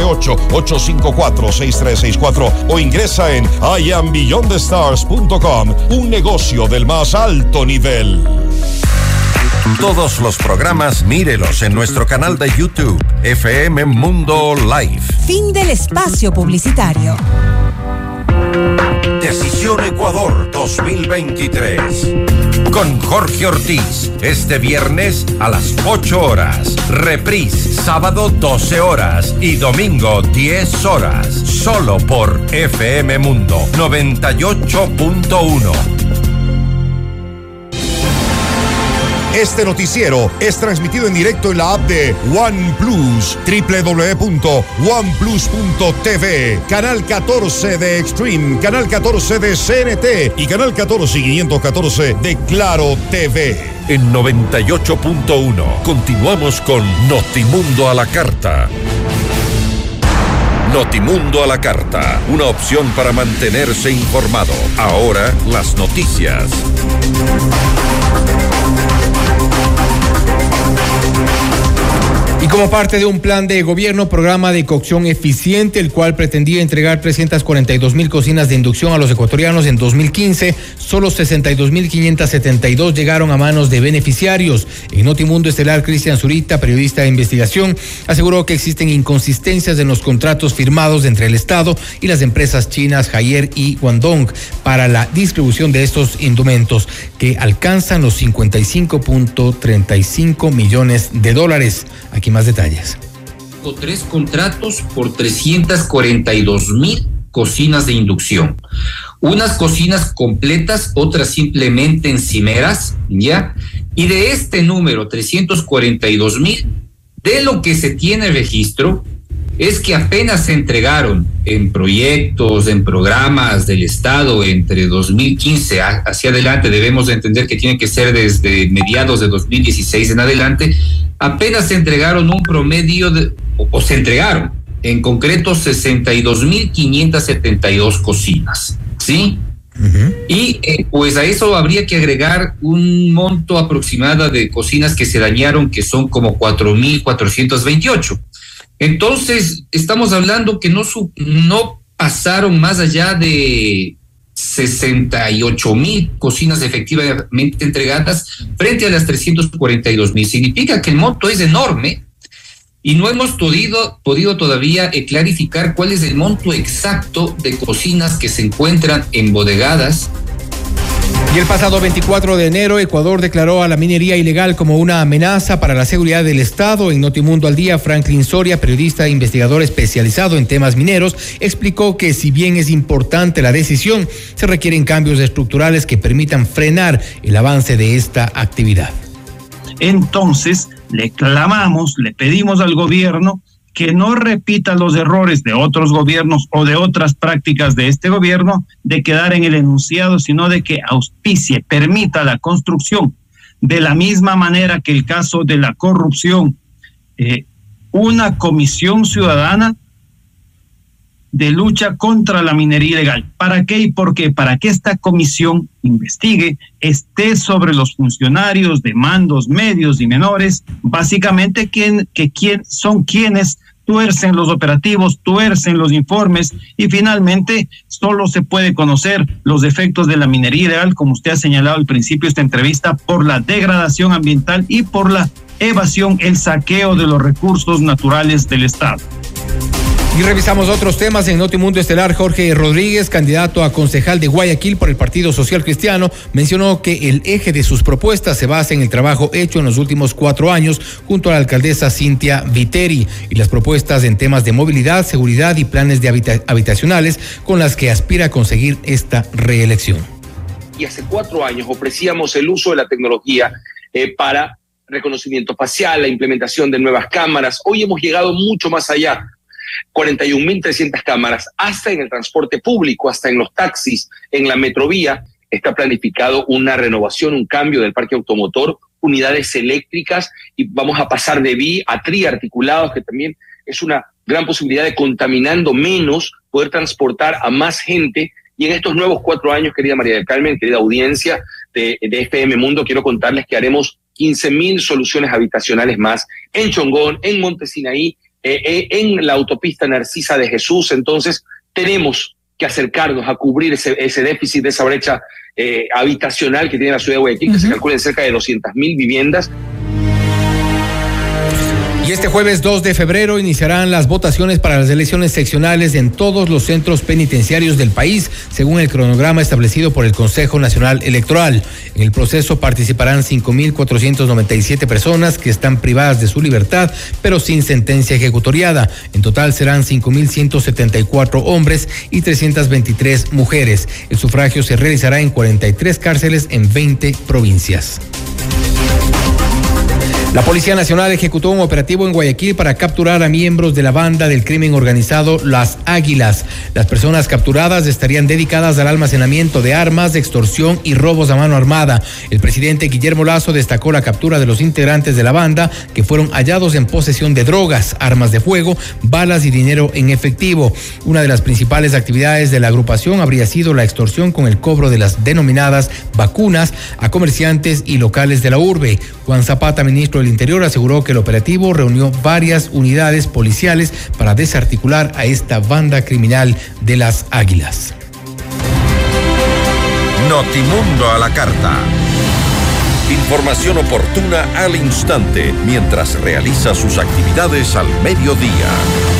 098-854-6364 o ingresa en iambeyondthestars.com, un negocio del más alto nivel. Todos los programas mírelos en nuestro canal de YouTube, FM Mundo Live. Fin del espacio publicitario. Decisión Ecuador 2023. Con Jorge Ortiz, este viernes a las 8 horas. Reprise, sábado 12 horas y domingo 10 horas. Solo por FM Mundo 98.1. Este noticiero es transmitido en directo en la app de OnePlus, www.oneplus.tv, canal 14 de Extreme, canal 14 de CNT y canal 14 y 514 de Claro TV. En 98.1 continuamos con Notimundo a la carta. Notimundo a la carta, una opción para mantenerse informado. Ahora las noticias. Y como parte de un plan de gobierno, programa de cocción eficiente, el cual pretendía entregar 342 mil cocinas de inducción a los ecuatorianos en 2015, solo 62 mil 572 llegaron a manos de beneficiarios. En Notimundo Estelar, Cristian Zurita, periodista de investigación, aseguró que existen inconsistencias en los contratos firmados entre el Estado y las empresas chinas Haier y Guangdong para la distribución de estos indumentos, que alcanzan los 55.35 millones de dólares. Aquí más detalles. Tres contratos por 342 mil cocinas de inducción. Unas cocinas completas, otras simplemente encimeras, ¿ya? Y de este número, 342 mil, de lo que se tiene registro, es que apenas se entregaron en proyectos, en programas del Estado entre 2015 hacia adelante, debemos de entender que tiene que ser desde mediados de 2016 en adelante, apenas se entregaron un promedio de, o, o se entregaron en concreto 62.572 cocinas, ¿sí? Y eh, pues a eso habría que agregar un monto aproximado de cocinas que se dañaron, que son como 4.428. Entonces, estamos hablando que no, su, no pasaron más allá de 68 mil cocinas efectivamente entregadas frente a las 342 mil. Significa que el monto es enorme y no hemos podido, podido todavía eh, clarificar cuál es el monto exacto de cocinas que se encuentran embodegadas y el pasado 24 de enero, Ecuador declaró a la minería ilegal como una amenaza para la seguridad del Estado. En Notimundo al Día, Franklin Soria, periodista e investigador especializado en temas mineros, explicó que si bien es importante la decisión, se requieren cambios estructurales que permitan frenar el avance de esta actividad. Entonces, le clamamos, le pedimos al gobierno que no repita los errores de otros gobiernos o de otras prácticas de este gobierno de quedar en el enunciado, sino de que auspicie, permita la construcción de la misma manera que el caso de la corrupción, eh, una comisión ciudadana de lucha contra la minería ilegal. ¿Para qué y por qué? Para que esta comisión investigue, esté sobre los funcionarios de mandos medios y menores, básicamente que son quienes tuercen los operativos, tuercen los informes y finalmente solo se puede conocer los efectos de la minería ilegal, como usted ha señalado al principio de esta entrevista, por la degradación ambiental y por la evasión, el saqueo de los recursos naturales del Estado. Y revisamos otros temas en Notimundo Estelar. Jorge Rodríguez, candidato a concejal de Guayaquil por el Partido Social Cristiano, mencionó que el eje de sus propuestas se basa en el trabajo hecho en los últimos cuatro años junto a la alcaldesa Cintia Viteri y las propuestas en temas de movilidad, seguridad y planes de habitacionales con las que aspira a conseguir esta reelección. Y hace cuatro años ofrecíamos el uso de la tecnología eh, para reconocimiento facial, la implementación de nuevas cámaras. Hoy hemos llegado mucho más allá 41.300 cámaras, hasta en el transporte público, hasta en los taxis, en la metrovía, está planificado una renovación, un cambio del parque automotor, unidades eléctricas y vamos a pasar de bi a triarticulados, que también es una gran posibilidad de contaminando menos, poder transportar a más gente. Y en estos nuevos cuatro años, querida María del Carmen, querida audiencia de, de FM Mundo, quiero contarles que haremos 15 mil soluciones habitacionales más en Chongón, en Montesinaí, eh, eh, en la autopista Narcisa de Jesús. Entonces, tenemos que acercarnos a cubrir ese, ese déficit, esa brecha eh, habitacional que tiene la ciudad de Guayaquil, que se calcula en cerca de 200 mil viviendas. Y este jueves 2 de febrero iniciarán las votaciones para las elecciones seccionales en todos los centros penitenciarios del país, según el cronograma establecido por el Consejo Nacional Electoral. En el proceso participarán 5.497 personas que están privadas de su libertad, pero sin sentencia ejecutoriada. En total serán 5.174 hombres y 323 mujeres. El sufragio se realizará en 43 cárceles en 20 provincias. La Policía Nacional ejecutó un operativo en Guayaquil para capturar a miembros de la banda del crimen organizado Las Águilas. Las personas capturadas estarían dedicadas al almacenamiento de armas, extorsión y robos a mano armada. El presidente Guillermo Lazo destacó la captura de los integrantes de la banda que fueron hallados en posesión de drogas, armas de fuego, balas y dinero en efectivo. Una de las principales actividades de la agrupación habría sido la extorsión con el cobro de las denominadas vacunas a comerciantes y locales de la urbe. Juan Zapata, ministro del Interior aseguró que el operativo reunió varias unidades policiales para desarticular a esta banda criminal de las Águilas. Notimundo a la carta. Información oportuna al instante mientras realiza sus actividades al mediodía.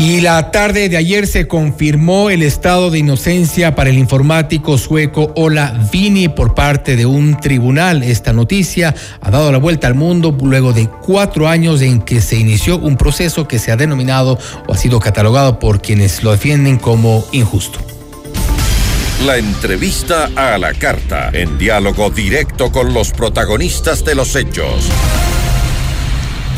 Y la tarde de ayer se confirmó el estado de inocencia para el informático sueco Ola Vini por parte de un tribunal. Esta noticia ha dado la vuelta al mundo luego de cuatro años en que se inició un proceso que se ha denominado o ha sido catalogado por quienes lo defienden como injusto. La entrevista a la carta, en diálogo directo con los protagonistas de los hechos.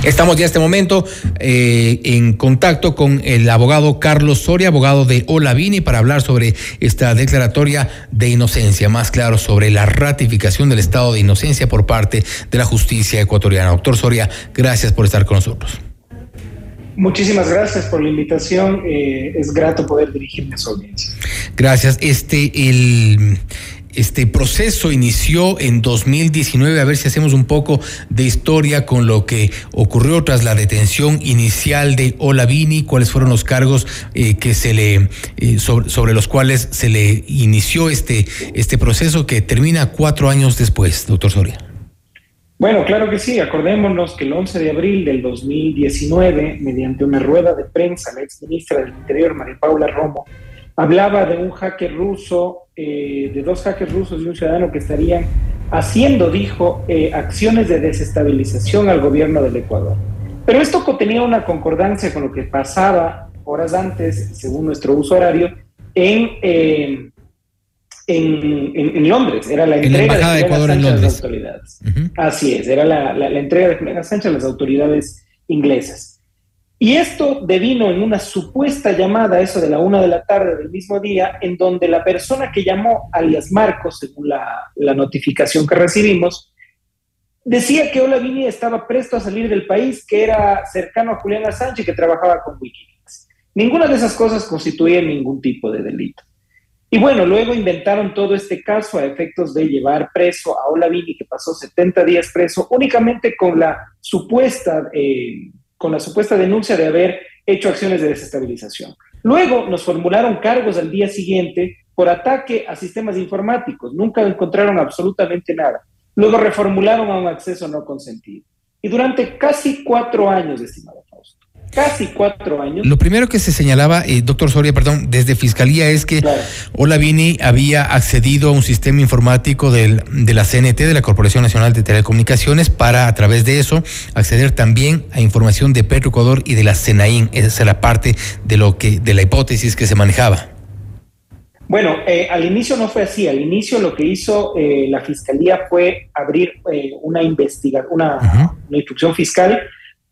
Estamos ya este momento eh, en contacto con el abogado Carlos Soria, abogado de Olavini, para hablar sobre esta declaratoria de inocencia, más claro sobre la ratificación del estado de inocencia por parte de la justicia ecuatoriana. Doctor Soria, gracias por estar con nosotros. Muchísimas gracias por la invitación. Eh, es grato poder dirigirme a su audiencia. Gracias. Este, el este proceso inició en 2019, a ver si hacemos un poco de historia con lo que ocurrió tras la detención inicial de Olavini, cuáles fueron los cargos eh, que se le eh, sobre, los cuales se le inició este, este proceso que termina cuatro años después, doctor Soria. Bueno, claro que sí. Acordémonos que el 11 de abril del 2019, mediante una rueda de prensa, la ex ministra del Interior, María Paula Romo, hablaba de un hacker ruso, eh, de dos hackers rusos y un ciudadano que estarían haciendo, dijo, eh, acciones de desestabilización al gobierno del Ecuador. Pero esto tenía una concordancia con lo que pasaba horas antes, según nuestro uso horario, en, eh, en, en, Londres. Era la entrega la de, de Ecuador en Londres. a las autoridades. Uh -huh. Así es, era la, la, la entrega de Julián Sánchez a las autoridades inglesas. Y esto devino en una supuesta llamada, eso de la una de la tarde del mismo día, en donde la persona que llamó, alias Marcos, según la, la notificación que recibimos, decía que Olavini estaba presto a salir del país, que era cercano a Julián Assange y que trabajaba con Wikileaks. Ninguna de esas cosas constituía ningún tipo de delito. Y bueno, luego inventaron todo este caso a efectos de llevar preso a Olavini, que pasó 70 días preso, únicamente con la supuesta... Eh, con la supuesta denuncia de haber hecho acciones de desestabilización. Luego nos formularon cargos al día siguiente por ataque a sistemas informáticos. Nunca encontraron absolutamente nada. Luego reformularon a un acceso no consentido. Y durante casi cuatro años, estimado casi cuatro años. Lo primero que se señalaba, eh, doctor Soria, perdón, desde Fiscalía es que claro. Olavini había accedido a un sistema informático del, de la CNT, de la Corporación Nacional de Telecomunicaciones, para a través de eso acceder también a información de Petroecuador y de la CENAIN. Esa era parte de lo que, de la hipótesis que se manejaba. Bueno, eh, al inicio no fue así. Al inicio lo que hizo eh, la Fiscalía fue abrir una uh -huh. una instrucción fiscal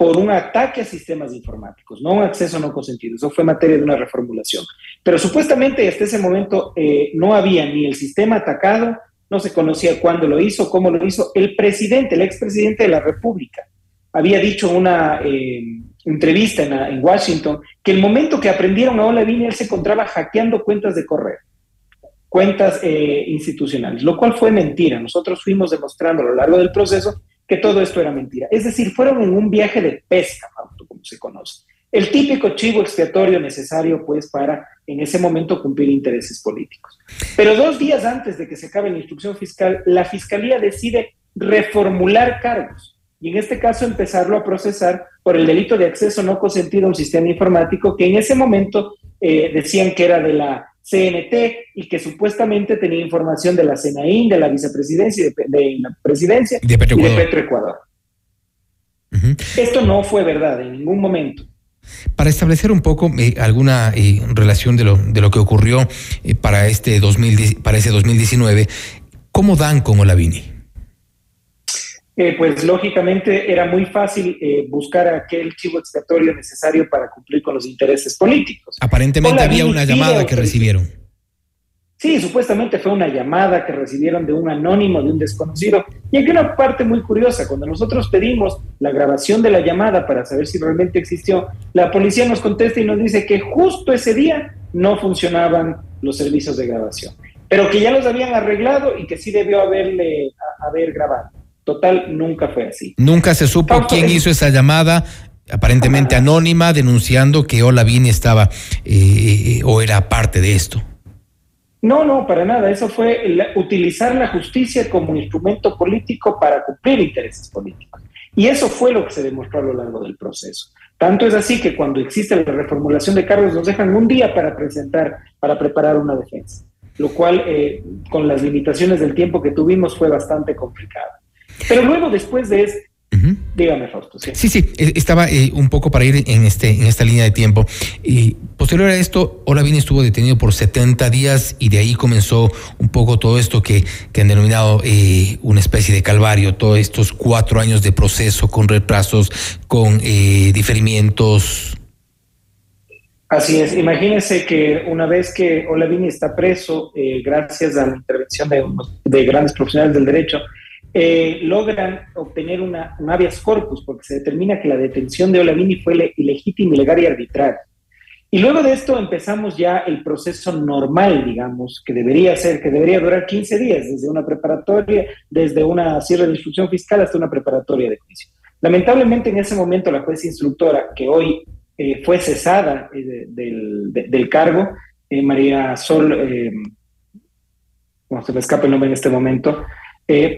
por un ataque a sistemas informáticos, no un acceso no consentido. Eso fue materia de una reformulación. Pero supuestamente hasta ese momento eh, no había ni el sistema atacado, no se conocía cuándo lo hizo, cómo lo hizo. El presidente, el expresidente de la República, había dicho en una eh, entrevista en, en, Washington que el momento que aprendieron a Olavini, él se encontraba hackeando cuentas de correo, cuentas eh, institucionales, lo cual fue mentira. Nosotros fuimos demostrando a lo largo del proceso que todo esto era mentira. Es decir, fueron en un viaje de pesca, como se conoce. El típico chivo expiatorio necesario, pues, para en ese momento cumplir intereses políticos. Pero dos días antes de que se acabe la instrucción fiscal, la Fiscalía decide reformular cargos y en este caso empezarlo a procesar por el delito de acceso no consentido a un sistema informático que en ese momento eh, decían que era de la CNT y que supuestamente tenía información de la CENAIN, de la vicepresidencia y de, de, la presidencia de Petroecuador. y de Petroecuador. Uh -huh. Esto no fue verdad en ningún momento. Para establecer un poco eh, alguna eh, relación de lo, de lo que ocurrió eh, para, este 2000, para ese 2019, ¿cómo dan con Olavini? Eh, pues lógicamente era muy fácil eh, buscar aquel chivo expiatorio necesario para cumplir con los intereses políticos. Aparentemente había una llamada que recibieron. Sí, supuestamente fue una llamada que recibieron de un anónimo, de un desconocido. Y aquí una parte muy curiosa, cuando nosotros pedimos la grabación de la llamada para saber si realmente existió, la policía nos contesta y nos dice que justo ese día no funcionaban los servicios de grabación, pero que ya los habían arreglado y que sí debió haberle haber grabado. Total, nunca fue así. Nunca se supo Fausto, quién es... hizo esa llamada, aparentemente anónima, denunciando que Olavini estaba eh, o era parte de esto. No, no, para nada. Eso fue utilizar la justicia como instrumento político para cumplir intereses políticos. Y eso fue lo que se demostró a lo largo del proceso. Tanto es así que cuando existe la reformulación de cargos nos dejan un día para presentar, para preparar una defensa, lo cual eh, con las limitaciones del tiempo que tuvimos fue bastante complicado. Pero luego, después de este, Uh -huh. Dígame, Fausto. Sí, sí, sí estaba eh, un poco para ir en, este, en esta línea de tiempo. Y posterior a esto, Olavini estuvo detenido por 70 días y de ahí comenzó un poco todo esto que, que han denominado eh, una especie de calvario, todos estos cuatro años de proceso con retrasos, con eh, diferimientos. Así es, imagínense que una vez que Olavini está preso, eh, gracias a la intervención de, de grandes profesionales del derecho, eh, logran obtener una, un habeas corpus porque se determina que la detención de Olavini fue ilegítima, ilegal y arbitraria. Y luego de esto empezamos ya el proceso normal, digamos, que debería ser, que debería durar 15 días, desde una preparatoria, desde una cierre de instrucción fiscal hasta una preparatoria de juicio. Lamentablemente en ese momento la jueza instructora, que hoy eh, fue cesada eh, del, del, cargo, eh, María Sol, eh, no se me escapa el nombre en este momento,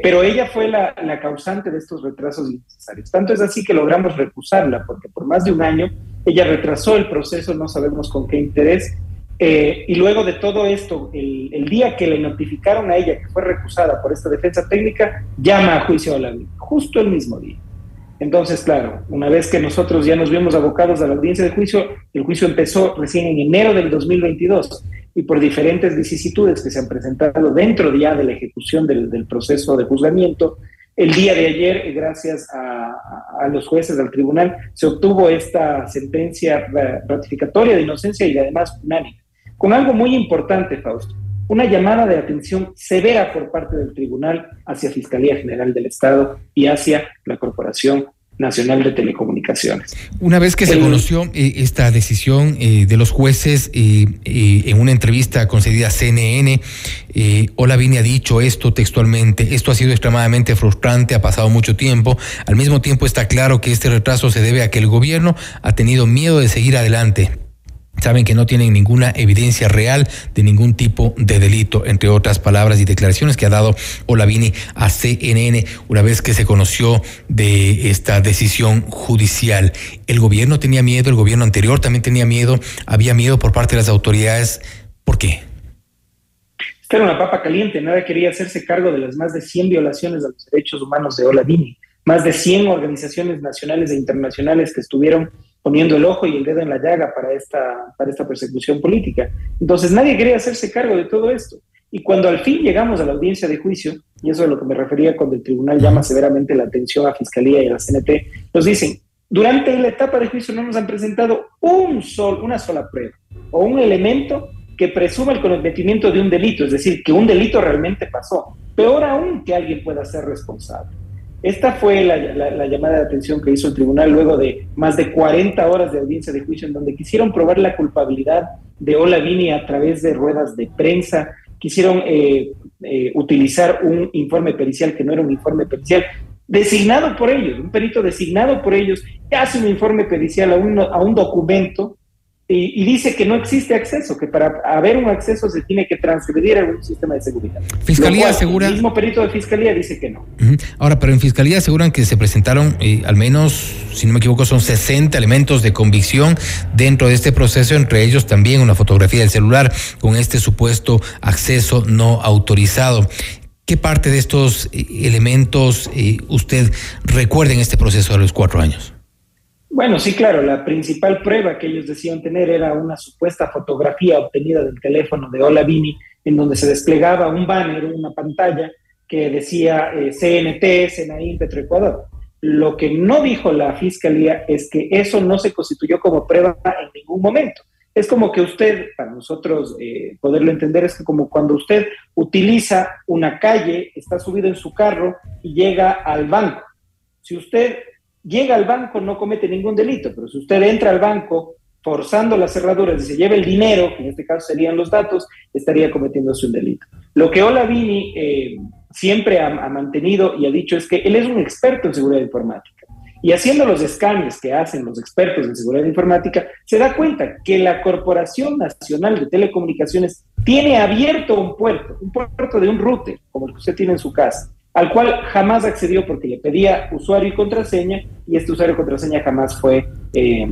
pero ella fue la, causante de estos retrasos innecesarios. Tanto es así que logramos recusarla, porque por más de un año ella retrasó el proceso, no sabemos con qué interés. Eh, y luego de todo esto, el, el, día que le notificaron a ella que fue recusada por esta defensa técnica, llama a juicio a la justo el mismo día. Entonces, claro, una vez que nosotros ya nos vimos abocados a la audiencia de juicio, el juicio empezó recién en enero del 2022 y por diferentes vicisitudes que se han presentado dentro ya de la ejecución del, proceso de juzgamiento, el día de ayer, gracias a, los jueces del tribunal, se obtuvo esta sentencia ratificatoria de inocencia y además unánime, con algo muy importante, Fausto, una llamada de atención severa por parte del tribunal hacia Fiscalía General del Estado y hacia la Corporación Nacional de Telecomunicaciones. Una vez que se conoció eh, esta decisión eh, de los jueces eh, en una entrevista concedida a CNN, Olavini ha dicho esto textualmente, esto ha sido extremadamente frustrante, ha pasado mucho tiempo, al mismo tiempo está claro que este retraso se debe a que el gobierno ha tenido miedo de seguir adelante saben que no tienen ninguna evidencia real de ningún tipo de delito, entre otras palabras y declaraciones que ha dado Olavini a CNN una vez que se conoció de esta decisión judicial. El gobierno tenía miedo, el gobierno anterior también tenía miedo, había miedo por parte de las autoridades. ¿Por qué? Esta era una papa caliente, nada quería hacerse cargo de las más de 100 violaciones de los derechos humanos de Olavini, más de 100 organizaciones nacionales e internacionales que estuvieron poniendo el ojo y el dedo en la llaga para esta, para esta persecución política. Entonces nadie quería hacerse cargo de todo esto. Y cuando al fin llegamos a la audiencia de juicio, y eso es a lo que me refería cuando el tribunal llama severamente la atención a Fiscalía y a la CNT, nos dicen, durante la etapa de juicio no nos han presentado un sol, una sola prueba o un elemento que presuma el cometimiento de un delito, es decir, que un delito realmente pasó. Peor aún que alguien pueda ser responsable. Esta fue la, llamada de atención que hizo el tribunal luego de más de 40 horas de audiencia de juicio en donde quisieron probar la culpabilidad de Olavini a través de ruedas de prensa, quisieron eh, eh, utilizar un informe pericial que no era un informe pericial, designado por ellos, un perito designado por ellos, que hace un informe pericial a un, a un documento y, dice que no existe acceso, que para haber un acceso se tiene que transgredir algún sistema de seguridad. Fiscalía asegura. El mismo perito de fiscalía dice que no. Ahora, pero en fiscalía aseguran que se presentaron eh, al menos, si no me equivoco, son 60 elementos de convicción dentro de este proceso, entre ellos también una fotografía del celular con este supuesto acceso no autorizado. ¿Qué parte de estos eh, elementos eh, usted recuerda en este proceso de los cuatro años? Bueno, sí, claro, la principal prueba que ellos decían tener era una supuesta fotografía obtenida del teléfono de Olavini, en donde se desplegaba un banner, una pantalla que decía eh, CNT, Senaín, Petroecuador. Lo que no dijo la fiscalía es que eso no se constituyó como prueba en ningún momento. Es como que usted, para nosotros eh, poderlo entender, es que como cuando usted utiliza una calle, está subido en su carro y llega al banco. Si usted llega al banco no comete ningún delito, pero si usted entra al banco forzando las cerraduras y se lleva el dinero, que en este caso serían los datos, estaría cometiendo un delito. Lo que Olavini eh, siempre ha, mantenido y ha dicho es que él es un experto en seguridad informática. Y haciendo los escáneres que hacen los expertos en seguridad informática, se da cuenta que la Corporación Nacional de Telecomunicaciones tiene abierto un puerto, un puerto de un router, como el que usted tiene en su casa al cual jamás accedió porque le pedía usuario y contraseña y este usuario y contraseña jamás fue eh,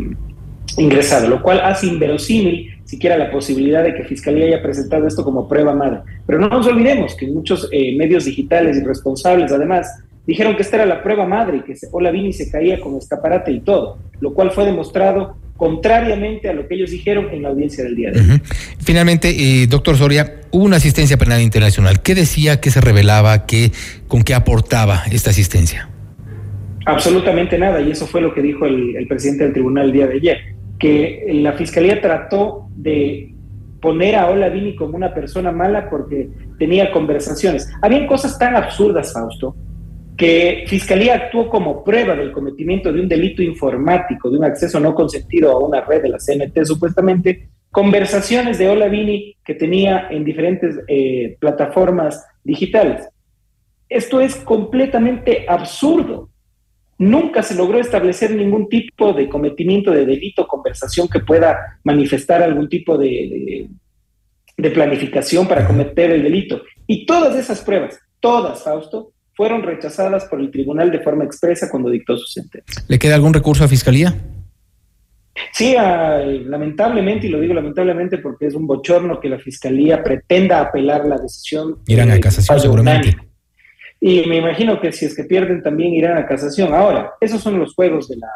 ingresado, lo cual hace inverosímil siquiera la posibilidad de que Fiscalía haya presentado esto como prueba madre. Pero no nos olvidemos que muchos eh, medios digitales irresponsables, además, dijeron que esta era la prueba madre y que Olavini se caía con escaparate y todo, lo cual fue demostrado contrariamente a lo que ellos dijeron en la audiencia del día de hoy. Finalmente, eh, doctor Soria, hubo una asistencia penal internacional. ¿Qué decía, qué se revelaba, qué, con qué aportaba esta asistencia? Absolutamente nada, y eso fue lo que dijo el, presidente del tribunal el día de ayer, que la fiscalía trató de poner a Olavini como una persona mala porque tenía conversaciones. Habían cosas tan absurdas, Fausto, que Fiscalía actuó como prueba del cometimiento de un delito informático, de un acceso no consentido a una red de la CNT supuestamente, conversaciones de Olavini que tenía en diferentes eh, plataformas digitales. Esto es completamente absurdo. Nunca se logró establecer ningún tipo de cometimiento de delito, conversación que pueda manifestar algún tipo de, de planificación para cometer el delito. Y todas esas pruebas, todas, Fausto, fueron rechazadas por el tribunal de forma expresa cuando dictó su sentencia. ¿Le queda algún recurso a Fiscalía? Sí, lamentablemente, y lo digo lamentablemente porque es un bochorno que la Fiscalía pretenda apelar la decisión. Irán a casación seguramente. Y me imagino que si es que pierden también irán a casación. Ahora, esos son los juegos de la,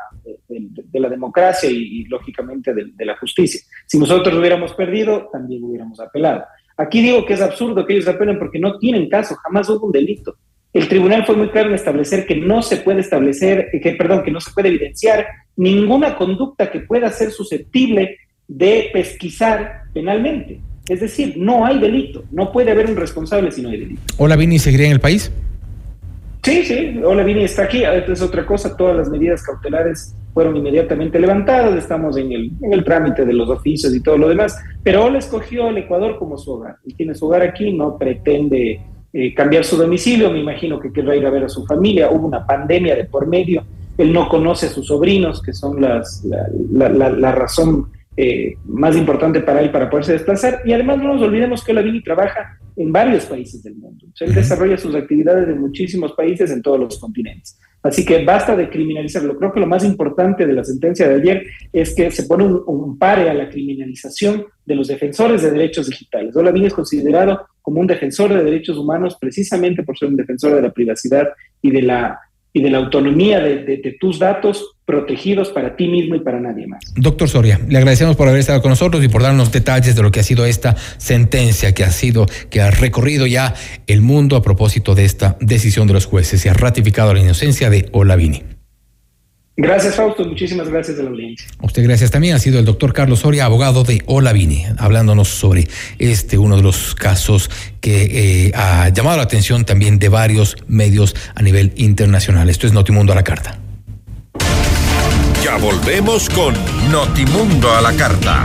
de, la democracia y, lógicamente de, de, la justicia. Si nosotros hubiéramos perdido, también hubiéramos apelado. Aquí digo que es absurdo que ellos apelen porque no tienen caso, jamás hubo un delito. El tribunal fue muy claro en establecer que no se puede establecer, que, perdón, que no se puede evidenciar ninguna conducta que pueda ser susceptible de pesquisar penalmente. Es decir, no hay delito, no puede haber un responsable si no hay delito. ¿Hola Vini seguiría en el país? Sí, sí, Hola Vini está aquí. Es otra cosa, todas las medidas cautelares fueron inmediatamente levantadas, estamos en el, en el trámite de los oficios y todo lo demás, pero Ola escogió el Ecuador como su hogar y tiene su hogar aquí, no pretende eh, cambiar su domicilio, me imagino que querrá ir a ver a su familia, hubo una pandemia de por medio, él no conoce a sus sobrinos, que son las, la, razón eh, más importante para él para poderse desplazar, y además no nos olvidemos que Olavini trabaja en varios países del mundo, él desarrolla sus actividades en muchísimos países en todos los continentes. Así que basta de criminalizarlo. Creo que lo más importante de la sentencia de ayer es que se pone un, pare a la criminalización de los defensores de derechos digitales. Olavini es considerado como un defensor de derechos humanos precisamente por ser un defensor de la privacidad y de la, y de la autonomía de, tus datos protegidos para ti mismo y para nadie más. Doctor Soria, le agradecemos por haber estado con nosotros y por darnos detalles de lo que ha sido esta sentencia que ha sido, que ha recorrido ya el mundo a propósito de esta decisión de los jueces y ha ratificado la inocencia de Olavini. Gracias, Fausto. Muchísimas gracias de la audiencia. A usted gracias también. Ha sido el doctor Carlos Soria, abogado de Olavini, hablándonos sobre este, uno de los casos que eh, ha llamado la atención también de varios medios a nivel internacional. Esto es Notimundo a la Carta. Ya volvemos con Notimundo a la Carta.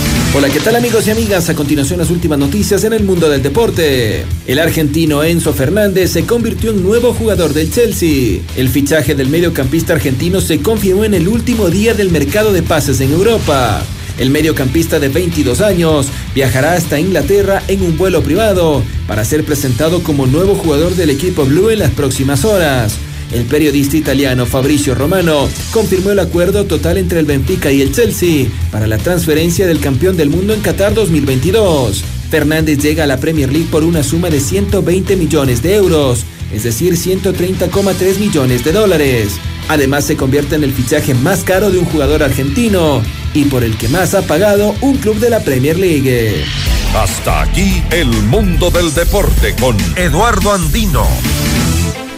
Hola, ¿qué tal amigos y amigas? A continuación las últimas noticias en el mundo del deporte. El argentino Enzo Fernández se convirtió en nuevo jugador del Chelsea. El fichaje del mediocampista argentino se confirmó en el último día del mercado de pases en Europa. El mediocampista de 22 años viajará hasta Inglaterra en un vuelo privado para ser presentado como nuevo jugador del equipo Blue en las próximas horas. El periodista italiano Fabricio Romano confirmó el acuerdo total entre el Benfica y el Chelsea para la transferencia del campeón del mundo en Qatar 2022. Fernández llega a la Premier League por una suma de 120 millones de euros, es decir, 130,3 millones de dólares. Además se convierte en el fichaje más caro de un jugador argentino y por el que más ha pagado un club de la Premier League. Hasta aquí el mundo del deporte con Eduardo Andino.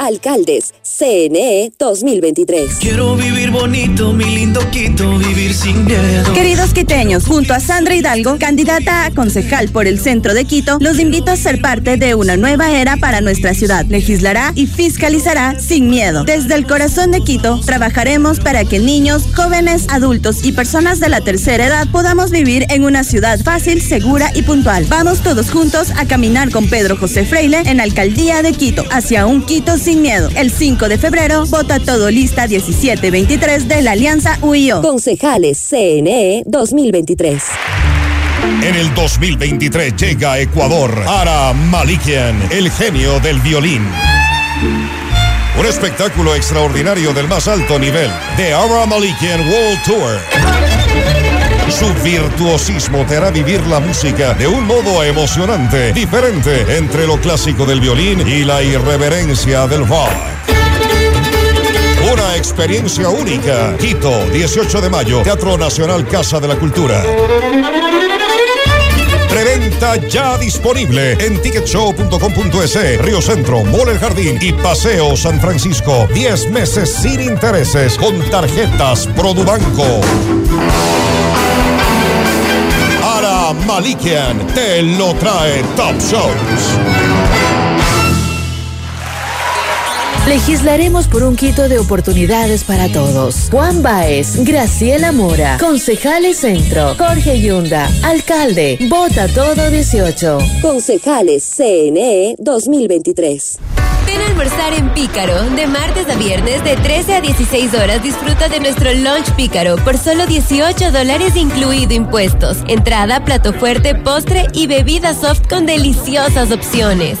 Alcaldes, CNE 2023. Quiero vivir bonito, mi lindo Quito, vivir sin miedo. Queridos quiteños, junto a Sandra Hidalgo, candidata a concejal por el centro de Quito, los invito a ser parte de una nueva era para nuestra ciudad. Legislará y fiscalizará sin miedo. Desde el corazón de Quito, trabajaremos para que niños, jóvenes, adultos y personas de la tercera edad podamos vivir en una ciudad fácil, segura y puntual. Vamos todos juntos a caminar con Pedro José Freile en Alcaldía de Quito, hacia un Quito sin sin miedo. El 5 de febrero, vota todo lista 1723 de la Alianza UIO. Concejales CNE 2023. En el 2023 llega a Ecuador Ara Malikian, el genio del violín. Un espectáculo extraordinario del más alto nivel, The Ara Malikian World Tour Su virtuosismo te hará vivir la música de un modo emocionante, diferente entre lo clásico del violín y la irreverencia del rock. Una experiencia única. Quito, 18 de mayo, Teatro Nacional Casa de la Cultura. Preventa ya disponible en ticketshow.com.es, Río Centro, Mole El Jardín y Paseo San Francisco. 10 meses sin intereses con tarjetas Produbanco. Malikian te lo trae Top Shows. Legislaremos por un quito de oportunidades para todos. Juan Baez, Graciela Mora, Concejales Centro, Jorge Yunda, Alcalde, Vota Todo 18. Concejales CNE 2023. Ven a almorzar en Pícaro. De martes a viernes, de 13 a 16 horas, disfruta de nuestro lunch Pícaro por solo 18 dólares incluido impuestos. Entrada, plato fuerte, postre y bebida soft con deliciosas opciones.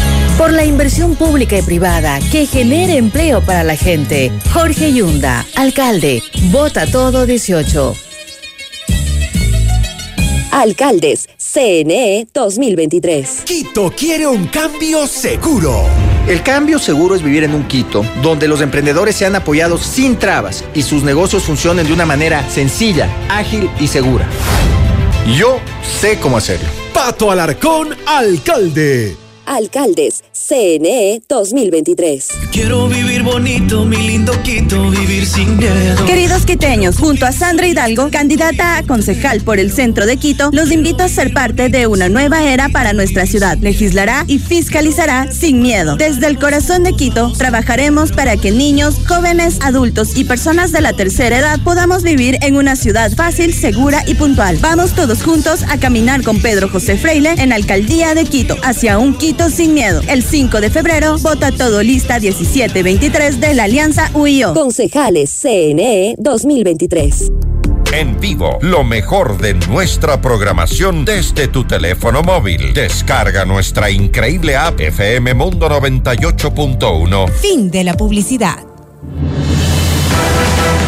por la inversión pública y privada que genere empleo para la gente. Jorge Yunda, alcalde, vota todo 18. Alcaldes, CNE 2023. Quito quiere un cambio seguro. El cambio seguro es vivir en un Quito donde los emprendedores sean apoyados sin trabas y sus negocios funcionen de una manera sencilla, ágil y segura. Yo sé cómo hacerlo. Pato Alarcón, alcalde. Alcaldes, CNE 2023. Quiero vivir bonito, mi lindo Quito, vivir sin miedo. Queridos quiteños, junto a Sandra Hidalgo, candidata a concejal por el centro de Quito, los invito a ser parte de una nueva era para nuestra ciudad. Legislará y fiscalizará sin miedo. Desde el corazón de Quito, trabajaremos para que niños, jóvenes, adultos y personas de la tercera edad podamos vivir en una ciudad fácil, segura y puntual. Vamos todos juntos a caminar con Pedro José Freile en Alcaldía de Quito, hacia un Quito sin miedo. El 5 de febrero, vota todo lista 1723 de la Alianza UIO. Concejales CNE 2023. En vivo, lo mejor de nuestra programación desde tu teléfono móvil. Descarga nuestra increíble app FM Mundo 98.1. Fin de la publicidad.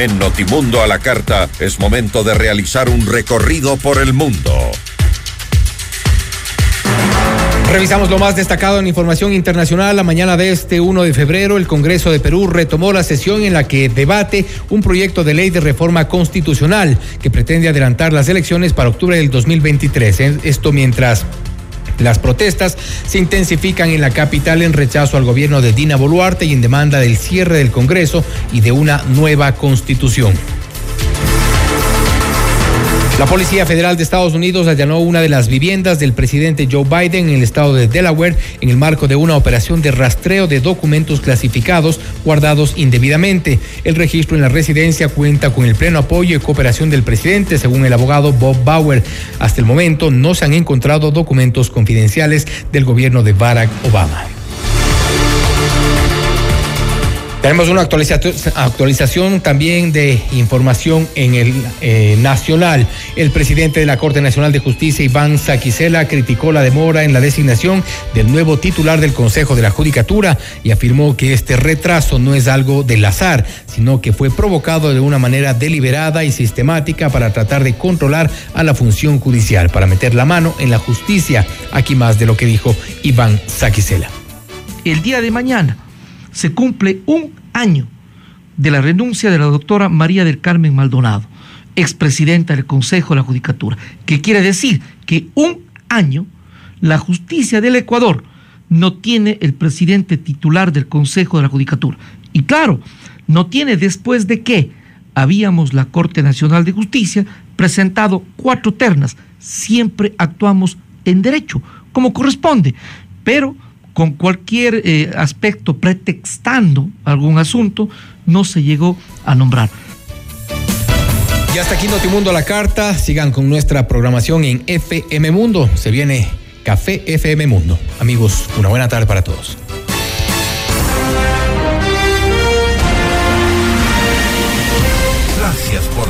En Notimundo a la Carta es momento de realizar un recorrido por el mundo. Revisamos lo más destacado en información internacional. La mañana de este 1 de febrero, el Congreso de Perú retomó la sesión en la que debate un proyecto de ley de reforma constitucional que pretende adelantar las elecciones para octubre del 2023. Esto mientras las protestas se intensifican en la capital en rechazo al gobierno de Dina Boluarte y en demanda del cierre del Congreso y de una nueva constitución. La Policía Federal de Estados Unidos allanó una de las viviendas del presidente Joe Biden en el estado de Delaware en el marco de una operación de rastreo de documentos clasificados guardados indebidamente. El registro en la residencia cuenta con el pleno apoyo y cooperación del presidente, según el abogado Bob Bauer. Hasta el momento no se han encontrado documentos confidenciales del gobierno de Barack Obama. Tenemos una actualización también de información en el eh, nacional. El presidente de la Corte Nacional de Justicia, Iván Saquicela, criticó la demora en la designación del nuevo titular del Consejo de la Judicatura y afirmó que este retraso no es algo del azar, sino que fue provocado de una manera deliberada y sistemática para tratar de controlar a la función judicial, para meter la mano en la justicia. Aquí más de lo que dijo Iván Saquicela. El día de mañana se cumple un año de la renuncia de la doctora María del Carmen Maldonado, expresidenta del Consejo de la Judicatura, que quiere decir que un año La justicia del Ecuador no tiene el presidente titular del Consejo de la Judicatura. Y claro, no tiene después de que habíamos la Corte Nacional de Justicia presentado cuatro ternas. Siempre actuamos en derecho, como corresponde, pero con cualquier eh, aspecto pretextando algún asunto, no se llegó a nombrar. Y hasta aquí Notimundo a la carta. Sigan con nuestra programación en FM Mundo. Se viene Café FM Mundo. Amigos, una buena tarde para todos. Gracias por